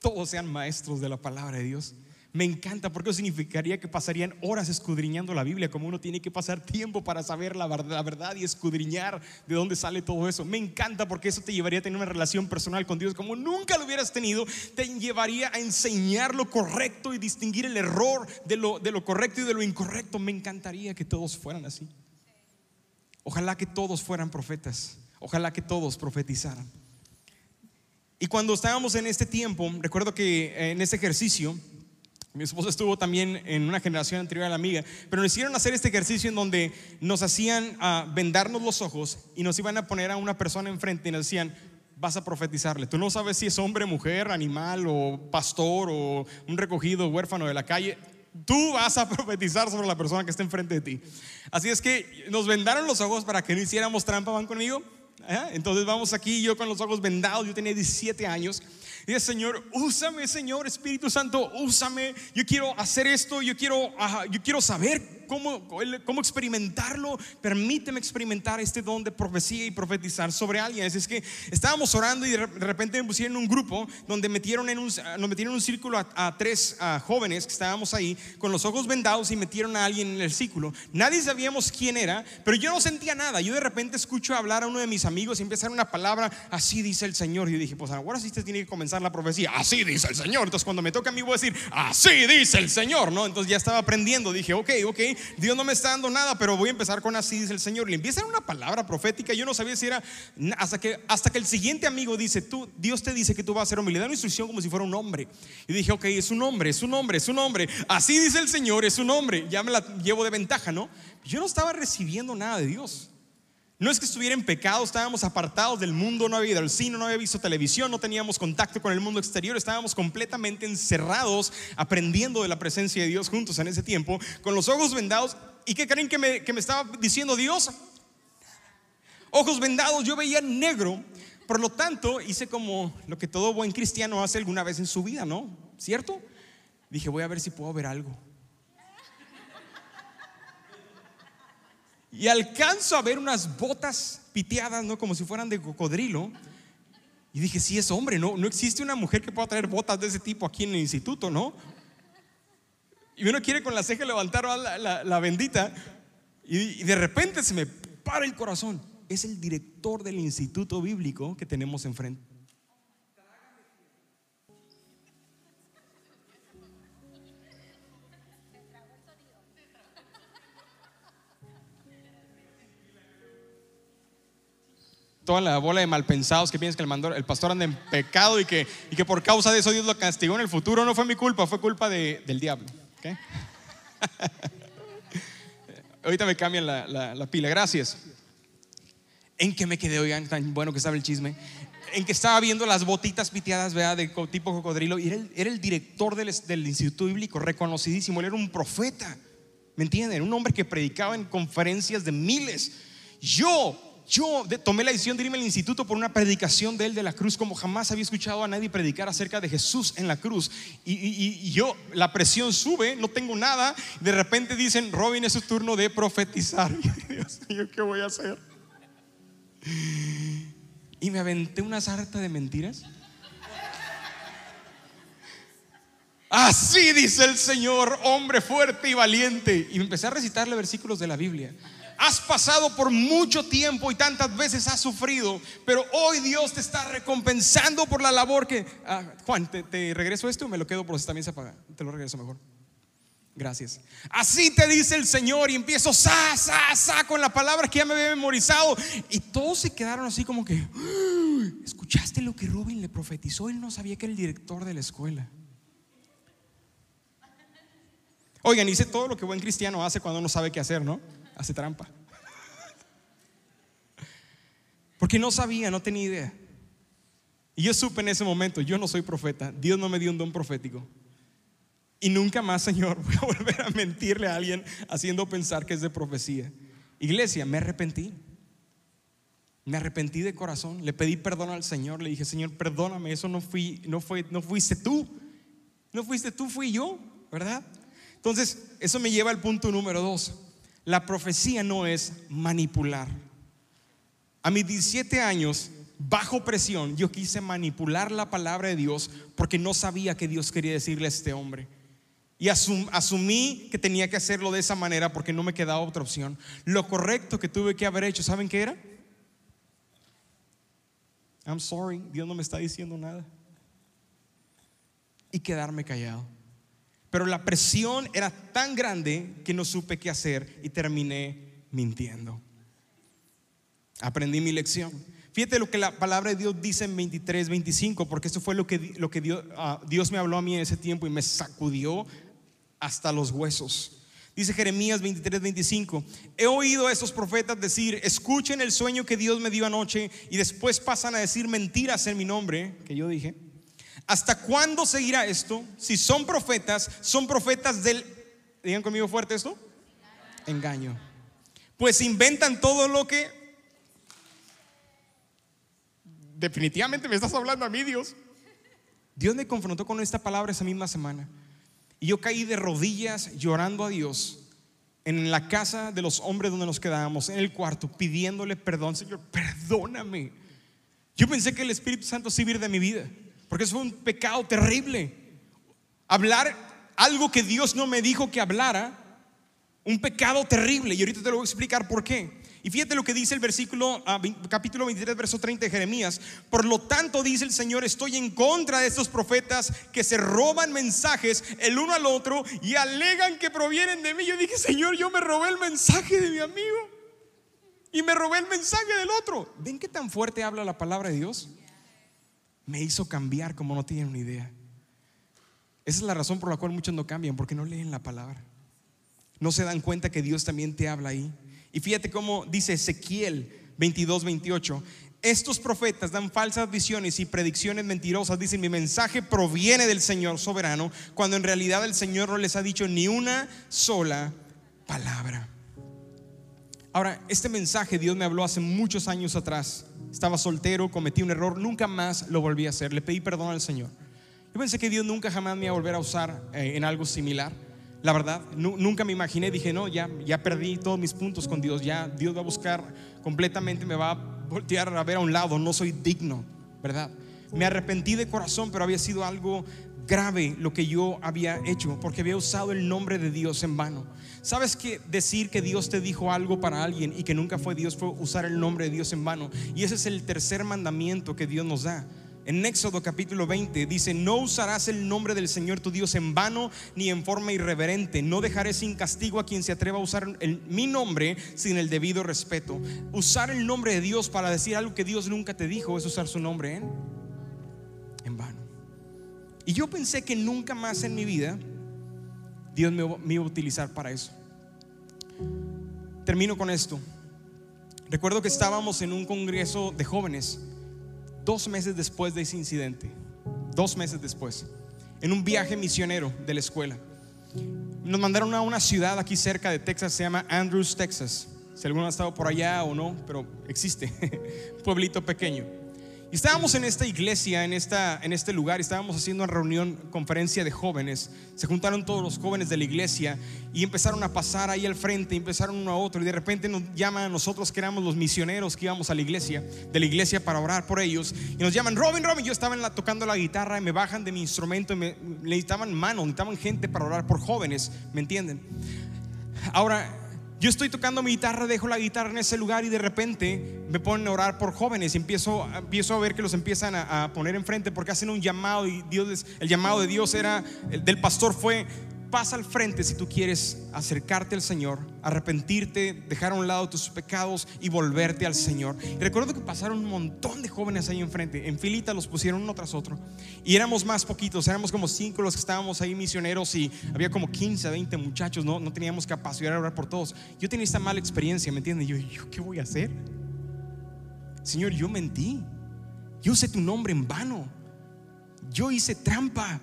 todos sean maestros de la palabra de Dios Me encanta porque eso significaría que pasarían horas escudriñando la Biblia, como uno tiene que pasar tiempo para saber la verdad, y escudriñar de dónde sale todo eso. Me encanta porque eso te llevaría a tener una relación personal con Dios como nunca lo hubieras tenido. Te llevaría a enseñar lo correcto y distinguir el error de lo, correcto y de lo incorrecto. Me encantaría que todos fueran así. Ojalá que todos fueran profetas. Ojalá que todos profetizaran. Y cuando estábamos en este tiempo, recuerdo que en ese ejercicio, mi esposa estuvo también en una generación anterior a la amiga, pero nos hicieron hacer este ejercicio en donde nos hacían ah, vendarnos los ojos y nos iban a poner a una persona enfrente y nos decían, vas a profetizarle. Tú no sabes si es hombre, mujer, animal o pastor o un recogido huérfano de la calle. Tú vas a <laughs> profetizar sobre la persona que está enfrente de ti. Así es que nos vendaron los ojos para que no hiciéramos trampa, van conmigo. Entonces vamos aquí, yo con los ojos vendados, yo tenía 17 años. Dice, Señor, úsame, Señor, Espíritu Santo, úsame. Yo quiero hacer esto, yo quiero, yo quiero saber cómo, cómo experimentarlo. Permíteme experimentar este don de profecía y profetizar sobre alguien. Es que estábamos orando y de repente me pusieron en un grupo donde metieron en un, nos metieron en un círculo a, tres jóvenes que estábamos ahí con los ojos vendados y metieron a alguien en el círculo. Nadie sabíamos quién era, pero yo no sentía nada. Yo de repente escucho hablar a uno de mis amigos y empezar una palabra, así dice el Señor. Y yo dije, pues ahora sí te tiene que comenzar la profecía. Así dice el Señor. Entonces cuando me toca a mí voy a decir, así dice el Señor, ¿no? Entonces ya estaba aprendiendo. Dije, ok, ok, Dios no me está dando nada, pero voy a empezar con así, dice el Señor. Le empieza una palabra profética. Yo no sabía si era hasta que, hasta que el siguiente amigo dice, tú, Dios te dice que tú vas a ser hombre. Le da una instrucción como si fuera un hombre. Y dije, ok, es un hombre, es un hombre, es un hombre. Así dice el Señor, es un hombre. Ya me la llevo de ventaja, ¿no? Yo no estaba recibiendo nada de Dios. No es que estuviera en pecado, estábamos apartados del mundo, no había ido al cine, no había visto televisión, no teníamos contacto con el mundo exterior, estábamos completamente encerrados aprendiendo de la presencia de Dios juntos en ese tiempo, con los ojos vendados. ¿Y qué creen que me, que me estaba diciendo Dios? Ojos vendados, yo veía negro, por lo tanto hice como lo que todo buen cristiano hace alguna vez en su vida, ¿no? ¿Cierto? Dije, voy a ver si puedo ver algo. Y alcanzo a ver unas botas piteadas, ¿no? Como si fueran de cocodrilo. Y dije, sí es hombre, ¿no? No existe una mujer que pueda traer botas de ese tipo aquí en el instituto, ¿no? Y uno quiere con la ceja levantar la, bendita. Y, y de repente se me para el corazón. Es el director del instituto bíblico que tenemos enfrente. Toda la bola de malpensados que piensan que el, pastor anda en pecado y que, por causa de eso Dios lo castigó en el futuro. No fue mi culpa, fue culpa del diablo. <laughs> Ahorita me cambian la, pila, gracias. ¿En qué me quedé, oigan, tan bueno que estaba el chisme? En que estaba viendo las botitas piteadas, ¿verdad? De tipo cocodrilo. Y era el, director del, del Instituto Bíblico, reconocidísimo. Él era un profeta, ¿me entienden? Un hombre que predicaba en conferencias de miles. Yo yo tomé la decisión de irme al instituto por una predicación de él de la cruz, como jamás había escuchado a nadie predicar acerca de Jesús en la cruz. Y, yo, la presión sube, no tengo nada. De repente dicen, Robin, es su turno de profetizar. <laughs> Dios mío, ¿qué voy a hacer? Y me aventé una sarta de mentiras. Así dice el Señor, hombre fuerte y valiente. Y empecé a recitarle versículos de la Biblia has pasado por mucho tiempo y tantas veces has sufrido, pero hoy Dios te está recompensando por la labor que... Ah, Juan, ¿te, regreso esto me lo quedo por si también se apaga? Te lo regreso mejor. Gracias. Así te dice el Señor y empiezo sa, sa, sa con la palabra que ya me había memorizado. Y todos se quedaron así como que, ¿escuchaste lo que Rubén le profetizó? Él no sabía que era el director de la escuela. Oigan, hice todo lo que buen cristiano hace cuando no sabe qué hacer, ¿no? Hace trampa. Porque no sabía, no tenía idea. Y yo supe en ese momento, yo no soy profeta, Dios no me dio un don profético. Y nunca más, Señor, <laughs> voy a volver a mentirle a alguien haciendo pensar que es de profecía. Iglesia, me arrepentí. Me arrepentí de corazón, le pedí perdón al Señor, le dije, "Señor, perdóname, eso no fui no fue no fuiste tú. No fuiste tú, fui yo, ¿verdad?" Entonces, eso me lleva al punto número dos. La profecía no es manipular. A mis 17 años, bajo presión, yo quise manipular la palabra de Dios porque no sabía que Dios quería decirle a este hombre. y asumí que tenía que hacerlo de esa manera porque no me quedaba otra opción. Lo correcto que tuve que haber hecho, ¿saben qué era? I'm sorry, Dios no me está diciendo nada. Y quedarme callado. Pero la presión era tan grande que no supe qué hacer y terminé mintiendo. Aprendí mi lección. Fíjate lo que la palabra de Dios dice en 23, 25, porque eso fue lo que, lo que Dios, ah, Dios me habló a mí en ese tiempo y me sacudió hasta los huesos. Dice Jeremías 23, 25, he oído a esos profetas decir, escuchen el sueño que Dios me dio anoche y después pasan a decir mentiras en mi nombre, que yo dije. ¿Hasta cuándo seguirá esto? Si son profetas, son profetas del, digan conmigo fuerte esto, engaño. Pues inventan todo lo que... Definitivamente me estás hablando a mí, Dios. Dios me confrontó con esta palabra esa misma semana. Y yo caí de rodillas llorando a Dios en la casa de los hombres donde nos quedábamos, en el cuarto, pidiéndole perdón, Señor, perdóname. Yo pensé que el Espíritu Santo sí de mi vida, porque eso fue un pecado terrible. Hablar algo que Dios no me dijo que hablara, un pecado terrible. Y ahorita te lo voy a explicar por qué. Y fíjate lo que dice el versículo, ah, capítulo 23, verso 30 de Jeremías. Por lo tanto, dice el Señor, estoy en contra de estos profetas que se roban mensajes el uno al otro y alegan que provienen de mí. Yo dije, Señor, yo me robé el mensaje de mi amigo y me robé el mensaje del otro. ¿Ven qué tan fuerte habla la palabra de Dios? Me hizo cambiar como no tienen una idea. Esa es la razón por la cual muchos no cambian, porque no leen la palabra. No se dan cuenta que Dios también te habla ahí. Y fíjate cómo dice Ezequiel 22, 28. Estos profetas dan falsas visiones y predicciones mentirosas. Dicen, mi mensaje proviene del Señor soberano, cuando en realidad el Señor no les ha dicho ni una sola palabra. Ahora, este mensaje Dios me habló hace muchos años atrás. Estaba soltero, cometí un error, nunca más lo volví a hacer. Le pedí perdón al Señor. Yo pensé que Dios nunca jamás me iba a volver a usar eh, en algo similar. La verdad, nunca me imaginé, dije, no, ya, ya perdí todos mis puntos con Dios, ya Dios va a buscar completamente, me va a voltear a ver a un lado, no soy digno, ¿verdad? Me arrepentí de corazón, pero había sido algo grave lo que yo había hecho, porque había usado el nombre de Dios en vano. ¿Sabes que decir que Dios te dijo algo para alguien y que nunca fue Dios fue usar el nombre de Dios en vano? Y ese es el tercer mandamiento que Dios nos da. En Éxodo capítulo 20 dice, no usarás el nombre del Señor tu Dios en vano ni en forma irreverente. No dejaré sin castigo a quien se atreva a usar mi nombre sin el debido respeto. Usar el nombre de Dios para decir algo que Dios nunca te dijo es usar su nombre. Y yo pensé que nunca más en mi vida Dios me, iba a utilizar para eso. Termino con esto. Recuerdo que estábamos en un congreso de jóvenes dos meses después de ese incidente, dos meses después, en un viaje misionero de la escuela. Nos mandaron a una ciudad aquí cerca de Texas, se llama Andrews, Texas. Si alguno ha estado por allá o no, pero existe, <laughs> pueblito pequeño. Estábamos en esta iglesia, en, esta, en este lugar, estábamos haciendo una reunión, conferencia de jóvenes. Se juntaron todos los jóvenes de la iglesia y empezaron a pasar ahí al frente, empezaron uno a otro. Y de repente nos llaman a nosotros que éramos los misioneros que íbamos a la iglesia, de la iglesia para orar por ellos. Y nos llaman, Robin, Robin. Yo estaba tocando la guitarra y me bajan de mi instrumento y me necesitaban manos, necesitaban gente para orar por jóvenes, ¿me entienden? Ahora, yo estoy tocando mi guitarra, dejo la guitarra en ese lugar y de repente me ponen a orar por jóvenes y empiezo, empiezo a ver que los empiezan a, a poner enfrente porque hacen un llamado y Dios, el llamado de Dios era, el del pastor fue, pasa al frente si tú quieres acercarte al Señor, arrepentirte, dejar a un lado tus pecados y volverte al Señor. Y recuerdo que pasaron un montón de jóvenes ahí enfrente, en filita los pusieron uno tras otro. Y éramos más poquitos, éramos como cinco los que estábamos ahí misioneros y había como 15, 20 muchachos, no, no teníamos capacidad de orar por todos. Yo tenía esta mala experiencia, ¿me entiendes? Yo, yo, ¿qué voy a hacer? Señor, yo mentí. Yo usé tu nombre en vano. Yo hice trampa.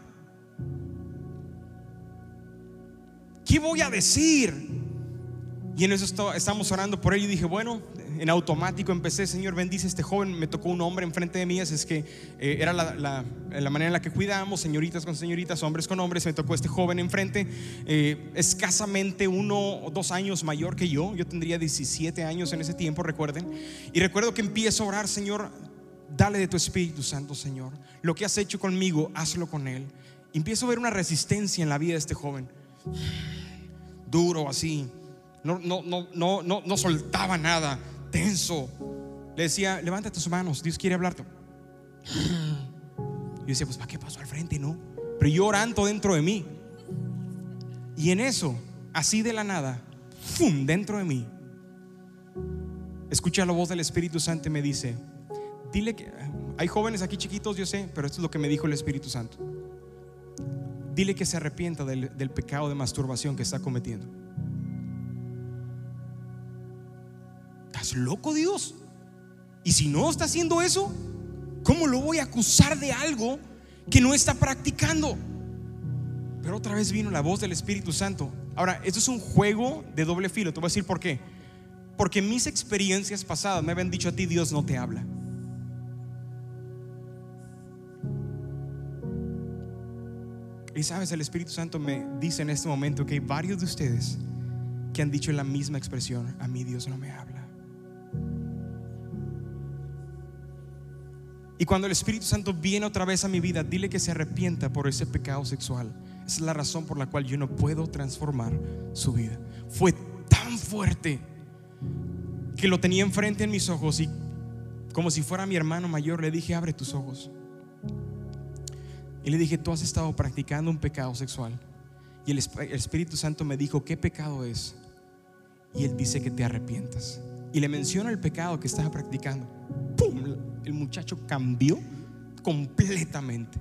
¿Qué voy a decir? Y en eso estamos orando por él y dije, bueno, en automático empecé, Señor, bendice a este joven. Me tocó un hombre enfrente de mí, es que eh, era la, manera en la que cuidamos, señoritas con señoritas, hombres con hombres. Me tocó este joven enfrente, eh, escasamente uno o dos años mayor que yo. Yo tendría 17 años en ese tiempo, recuerden. Y recuerdo que empiezo a orar, Señor, dale de tu Espíritu Santo, Señor. Lo que has hecho conmigo, hazlo con él. empiezo a ver una resistencia en la vida de este joven. Duro así. No, no, no, no, no, no soltaba nada. Tenso. Le decía, levántate tus manos, Dios quiere hablarte. Yo decía, pues ¿para qué pasó al frente? No. Pero yo orando dentro de mí. Y en eso, así de la nada, ¡fum! dentro de mí, escucha la voz del Espíritu Santo y me dice, dile que, hay jóvenes aquí chiquitos, yo sé, pero esto es lo que me dijo el Espíritu Santo. Dile que se arrepienta del, del pecado de masturbación que está cometiendo. ¿Estás loco Dios? Y si no está haciendo eso, ¿cómo lo voy a acusar de algo que no está practicando? Pero otra vez vino la voz del Espíritu Santo. Ahora, esto es un juego de doble filo. Te voy a decir por qué. Porque mis experiencias pasadas me habían dicho a ti, Dios no te habla. Y sabes, el Espíritu Santo me dice en este momento que hay varios de ustedes que han dicho la misma expresión, a mí Dios no me habla. Y cuando el Espíritu Santo viene otra vez a mi vida, dile que se arrepienta por ese pecado sexual. Esa es la razón por la cual yo no puedo transformar su vida. Fue tan fuerte que lo tenía enfrente en mis ojos y como si fuera mi hermano mayor le dije, abre tus ojos. Y le dije, tú has estado practicando un pecado sexual. Y el, Espíritu Santo me dijo, ¿qué pecado es? Y él dice que te arrepientas. Y le menciona el pecado que estaba practicando. ¡Pum! El muchacho cambió completamente.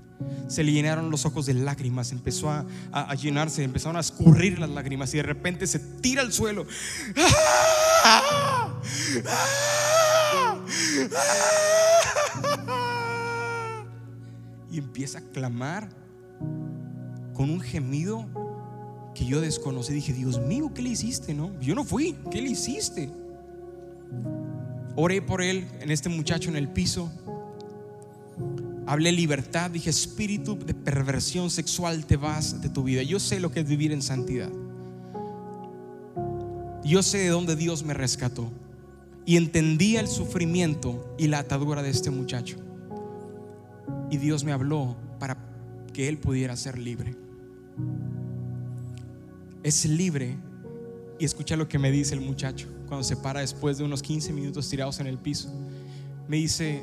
Se le llenaron los ojos de lágrimas, empezó a, a, llenarse, empezaron a escurrir las lágrimas y de repente se tira al suelo. ¡Ah! ¡Ah! Y empieza a clamar con un gemido que yo desconocí. Dije, Dios mío, ¿qué le hiciste? No, yo no fui, ¿qué le hiciste? Oré por él, en este muchacho en el piso. Hablé libertad, dije, espíritu de perversión sexual, te vas de tu vida. Yo sé lo que es vivir en santidad. Yo sé de dónde Dios me rescató. Y entendía el sufrimiento y la atadura de este muchacho. Y Dios me habló para que él pudiera ser libre. Es libre. Y escucha lo que me dice el muchacho cuando se para después de unos 15 minutos tirados en el piso. Me dice,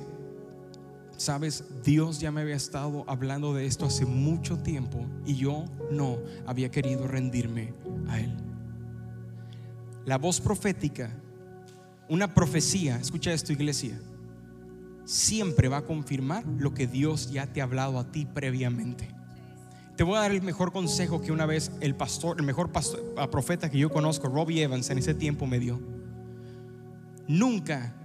sabes, Dios ya me había estado hablando de esto hace mucho tiempo y yo no había querido rendirme a Él. La voz profética, una profecía, escucha esto iglesia, siempre va a confirmar lo que Dios ya te ha hablado a ti previamente. Te voy a dar el mejor consejo que una vez el pastor, el mejor profeta que yo conozco, Robbie Evans, en ese tiempo me dio. Nunca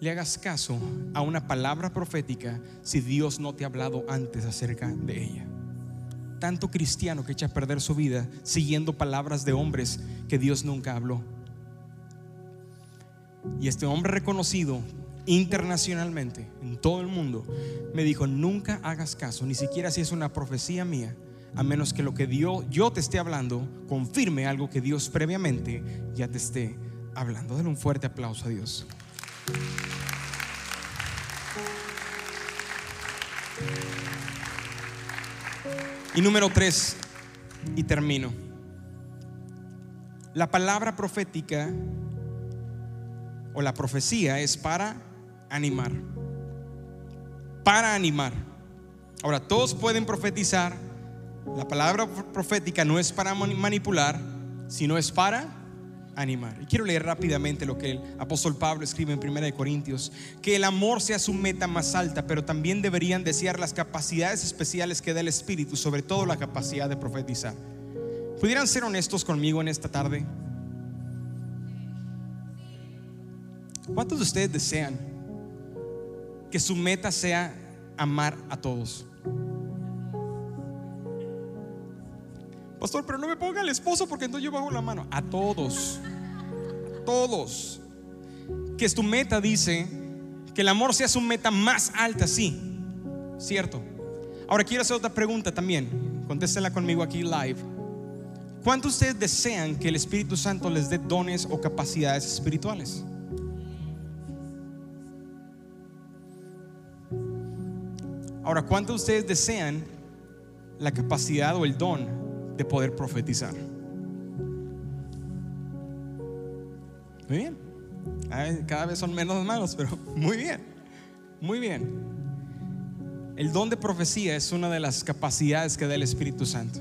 le hagas caso a una palabra profética si Dios no te ha hablado antes acerca de ella. Tanto cristiano que echa a perder su vida siguiendo palabras de hombres que Dios nunca habló. Y este hombre reconocido internacionalmente, en todo el mundo, me dijo, nunca hagas caso, ni siquiera si es una profecía mía, a menos que lo que Dios, yo te esté hablando confirme algo que Dios previamente ya te esté hablando. Dale un fuerte aplauso a Dios. Y número tres, y termino. La palabra profética o la profecía es para animar. Para animar. Ahora, todos pueden profetizar. La palabra profética no es para manipular, sino es para animar. Y quiero leer rápidamente lo que el apóstol Pablo escribe en 1 Corintios, que el amor sea su meta más alta, pero también deberían desear las capacidades especiales que da el Espíritu, sobre todo la capacidad de profetizar. ¿Pudieran ser honestos conmigo en esta tarde? ¿Cuántos de ustedes desean que su meta sea amar a todos. Pastor, pero no me ponga el esposo porque entonces yo bajo la mano. A todos. A todos. Que tu meta dice que el amor sea su meta más alta, sí. Cierto. Ahora quiero hacer otra pregunta también. Contéstenla conmigo aquí live. ¿Cuántos de ustedes desean que el Espíritu Santo les dé dones o capacidades espirituales? Ahora, ¿cuántos de ustedes desean la capacidad o el don de poder profetizar. Muy bien. Cada vez son menos malos, pero <laughs> muy bien. Muy bien. El don de profecía es una de las capacidades que da el Espíritu Santo.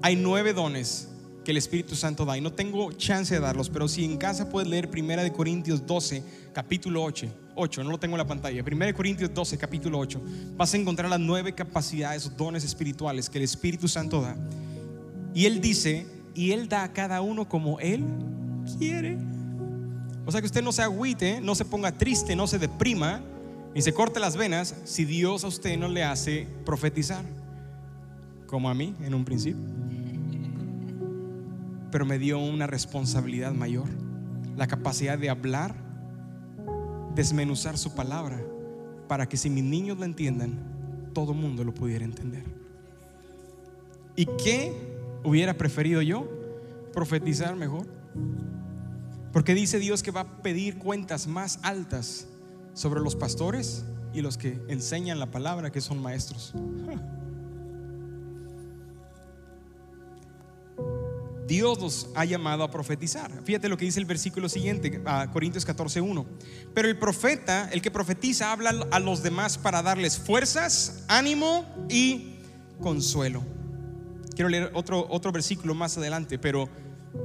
Hay nueve dones que el Espíritu Santo da y no tengo chance de darlos, pero si en casa puedes leer 1 Corintios 12, capítulo 8, 8, no lo tengo en la pantalla, 1 Corintios 12, capítulo 8, vas a encontrar las nueve capacidades o dones espirituales que el Espíritu Santo da. Y Él dice, y Él da a cada uno como Él quiere. O sea que usted no se agüite, no se ponga triste, no se deprima, ni se corte las venas si Dios a usted no le hace profetizar, como a mí en un principio. Pero me dio una responsabilidad mayor, la capacidad de hablar, desmenuzar su palabra, para que si mis niños lo entiendan, todo el mundo lo pudiera entender. ¿Y qué hubiera preferido yo? Profetizar mejor. Porque dice Dios que va a pedir cuentas más altas sobre los pastores y los que enseñan la palabra, que son maestros. Dios los ha llamado a profetizar. Fíjate lo que dice el versículo siguiente, a Corintios 14:1. Pero el profeta, el que profetiza, habla a los demás para darles fuerzas, ánimo y consuelo. Quiero leer otro, otro versículo más adelante, pero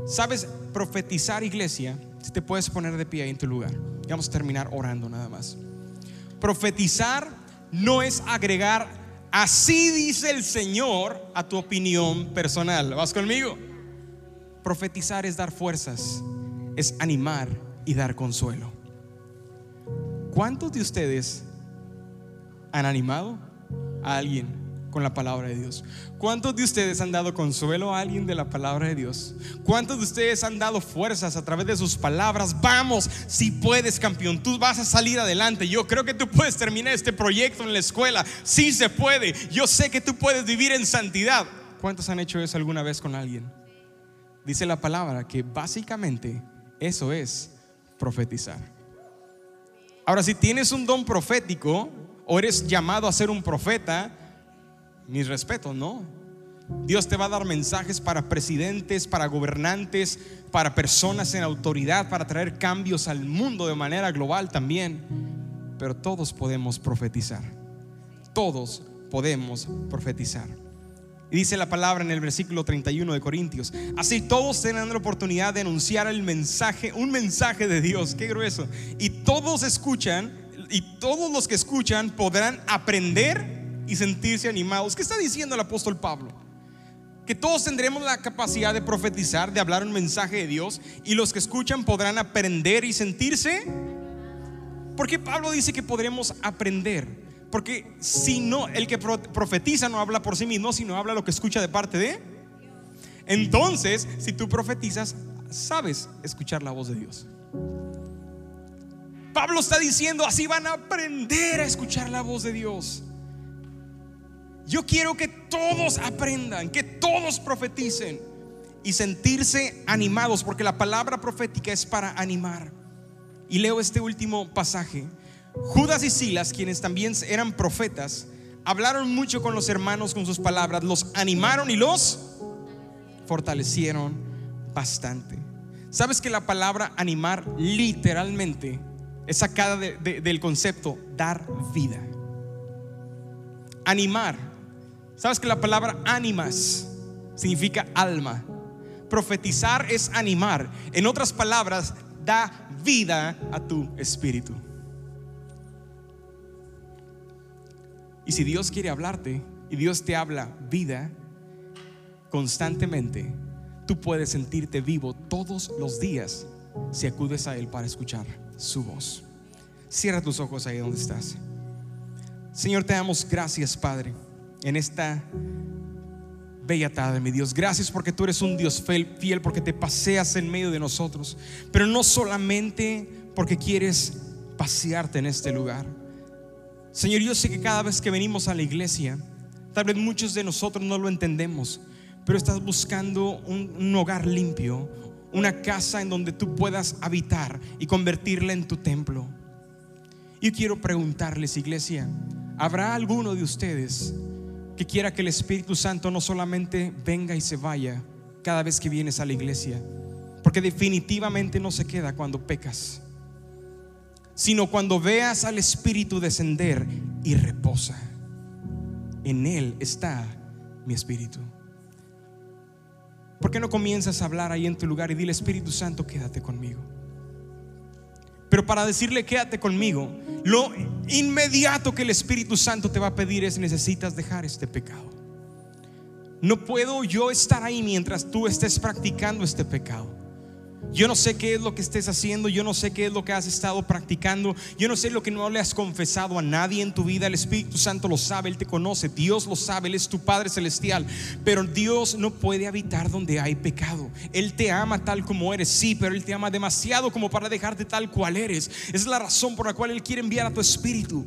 Sabes, profetizar iglesia, si te puedes poner de pie ahí en tu lugar. Vamos a terminar orando nada más. Profetizar no es agregar, así dice el Señor, a tu opinión personal. ¿Vas conmigo? Profetizar es dar fuerzas, es animar y dar consuelo. ¿Cuántos de ustedes han animado a alguien con la palabra de Dios. ¿Cuántos de ustedes han dado consuelo a alguien de la palabra de Dios? ¿Cuántos de ustedes han dado fuerzas a través de sus palabras? Vamos, si puedes, campeón, tú vas a salir adelante. Yo creo que tú puedes terminar este proyecto en la escuela. Sí se puede. Yo sé que tú puedes vivir en santidad. ¿Cuántos han hecho eso alguna vez con alguien? Dice la palabra que básicamente eso es profetizar. Ahora, si tienes un don profético o eres llamado a ser un profeta, mis respetos, ¿no? Dios te va a dar mensajes para presidentes, para gobernantes, para personas en autoridad, para traer cambios al mundo de manera global también. Pero todos podemos profetizar. Todos podemos profetizar. Y dice la palabra en el versículo 31 de Corintios. Así todos tienen la oportunidad de anunciar el mensaje, un mensaje de Dios. Qué grueso. Y todos escuchan, y todos los que escuchan podrán aprender y sentirse animados. ¿Qué está diciendo el apóstol Pablo? Que todos tendremos la capacidad de profetizar, de hablar un mensaje de Dios y los que escuchan podrán aprender y sentirse. Porque Pablo dice que podremos aprender. Porque si no, el que profetiza no habla por sí mismo, sino habla lo que escucha de parte de. Entonces, si tú profetizas, sabes escuchar la voz de Dios. Pablo está diciendo, así van a aprender a escuchar la voz de Dios. Yo quiero que todos aprendan, que todos profeticen y sentirse animados, porque la palabra profética es para animar. Y leo este último pasaje. Judas y Silas, quienes también eran profetas, hablaron mucho con los hermanos con sus palabras, los animaron y los fortalecieron bastante. ¿Sabes que la palabra animar literalmente es sacada del concepto dar vida? Animar ¿Sabes que la palabra ánimas significa alma? Profetizar es animar. En otras palabras, da vida a tu espíritu. Y si Dios quiere hablarte y Dios te habla vida constantemente, tú puedes sentirte vivo todos los días si acudes a Él para escuchar su voz. Cierra tus ojos ahí donde estás. Señor, te damos gracias, Padre en esta bella tarde, mi Dios. Gracias porque tú eres un Dios fiel, porque te paseas en medio de nosotros, pero no solamente porque quieres pasearte en este lugar. Señor, yo sé que cada vez que venimos a la iglesia, tal vez muchos de nosotros no lo entendemos, pero estás buscando un, hogar limpio, una casa en donde tú puedas habitar y convertirla en tu templo. Y quiero preguntarles, iglesia, ¿habrá alguno de ustedes que quiera que el Espíritu Santo no solamente venga y se vaya cada vez que vienes a la iglesia, porque definitivamente no se queda cuando pecas, sino cuando veas al Espíritu descender y reposa. En Él está mi Espíritu. ¿Por qué no comienzas a hablar ahí en tu lugar y dile, Espíritu Santo, quédate conmigo? Pero para decirle, quédate conmigo, lo inmediato que el Espíritu Santo te va a pedir es, necesitas dejar este pecado. No puedo yo estar ahí mientras tú estés practicando este pecado. Yo no sé qué es lo que estés haciendo, yo no sé qué es lo que has estado practicando, yo no sé lo que no le has confesado a nadie en tu vida. El Espíritu Santo lo sabe, Él te conoce, Dios lo sabe, Él es tu Padre Celestial. Pero Dios no puede habitar donde hay pecado. Él te ama tal como eres, sí, pero Él te ama demasiado como para dejarte tal cual eres. Es la razón por la cual Él quiere enviar a tu Espíritu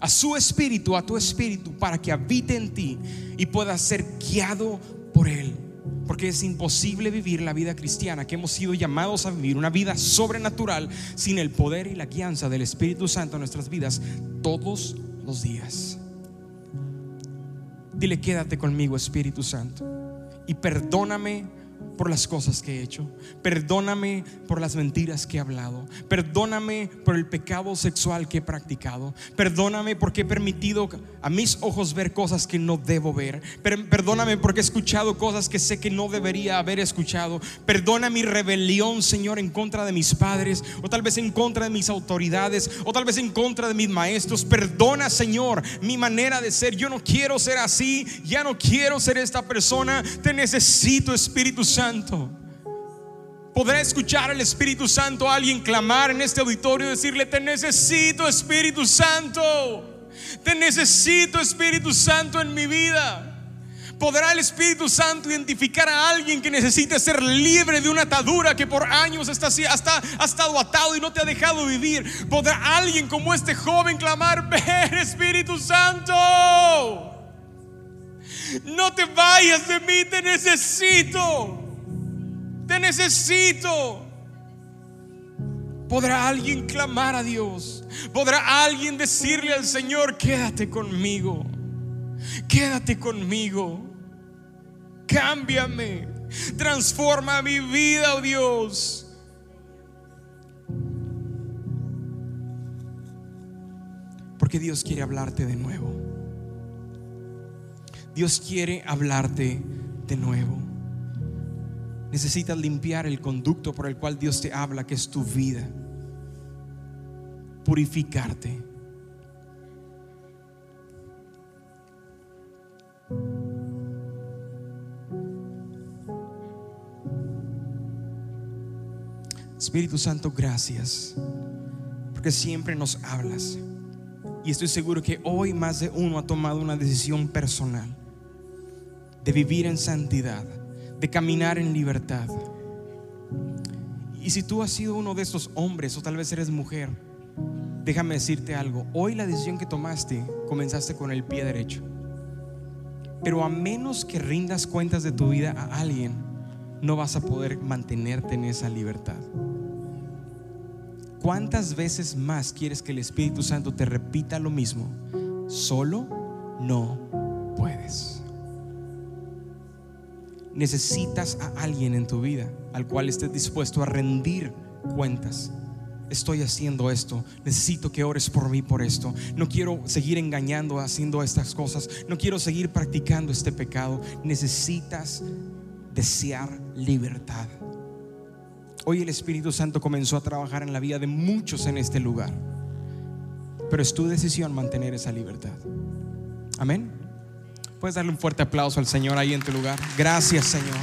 a su espíritu, a tu espíritu, para que habite en ti y puedas ser guiado por Él. Porque es imposible vivir la vida cristiana que hemos sido llamados a vivir, una vida sobrenatural, sin el poder y la guianza del Espíritu Santo en nuestras vidas todos los días. Dile, quédate conmigo, Espíritu Santo, y perdóname por las cosas que he hecho. Perdóname por las mentiras que he hablado. Perdóname por el pecado sexual que he practicado. Perdóname porque he permitido a mis ojos ver cosas que no debo ver. Perdóname porque he escuchado cosas que sé que no debería haber escuchado. Perdona mi rebelión, Señor, en contra de mis padres. O tal vez en contra de mis autoridades. O tal vez en contra de mis maestros. Perdona, Señor, mi manera de ser. Yo no quiero ser así. Ya no quiero ser esta persona. Te necesito, Espíritu Santo. Podrá escuchar al Espíritu Santo a alguien clamar en este auditorio y decirle, te necesito Espíritu Santo, te necesito Espíritu Santo en mi vida. ¿Podrá el Espíritu Santo identificar a alguien que necesite ser libre de una atadura que por años está, hasta, ha estado atado y no te ha dejado vivir? ¿Podrá alguien como este joven clamar, <laughs> ven Espíritu Santo? No te vayas de mí, te necesito. Te necesito. ¿Podrá alguien clamar a Dios? ¿Podrá alguien decirle al Señor, quédate conmigo? Quédate conmigo. Cámbiame. Transforma mi vida, oh Dios. Porque Dios quiere hablarte de nuevo. Dios quiere hablarte de nuevo. Necesitas limpiar el conducto por el cual Dios te habla, que es tu vida. Purificarte. Espíritu Santo, gracias, porque siempre nos hablas. Y estoy seguro que hoy más de uno ha tomado una decisión personal de vivir en santidad de caminar en libertad. Y si tú has sido uno de estos hombres o tal vez eres mujer, déjame decirte algo. Hoy la decisión que tomaste comenzaste con el pie derecho. Pero a menos que rindas cuentas de tu vida a alguien, no vas a poder mantenerte en esa libertad. ¿Cuántas veces más quieres que el Espíritu Santo te repita lo mismo? Solo no puedes necesitas a alguien en tu vida al cual estés dispuesto a rendir cuentas. Estoy haciendo esto, necesito que ores por mí por esto. No quiero seguir engañando haciendo estas cosas, no quiero seguir practicando este pecado. Necesitas desear libertad. Hoy el Espíritu Santo comenzó a trabajar en la vida de muchos en este lugar, pero es tu decisión mantener esa libertad. Amén. Puedes darle un fuerte aplauso al Señor ahí en tu lugar. Gracias, Señor.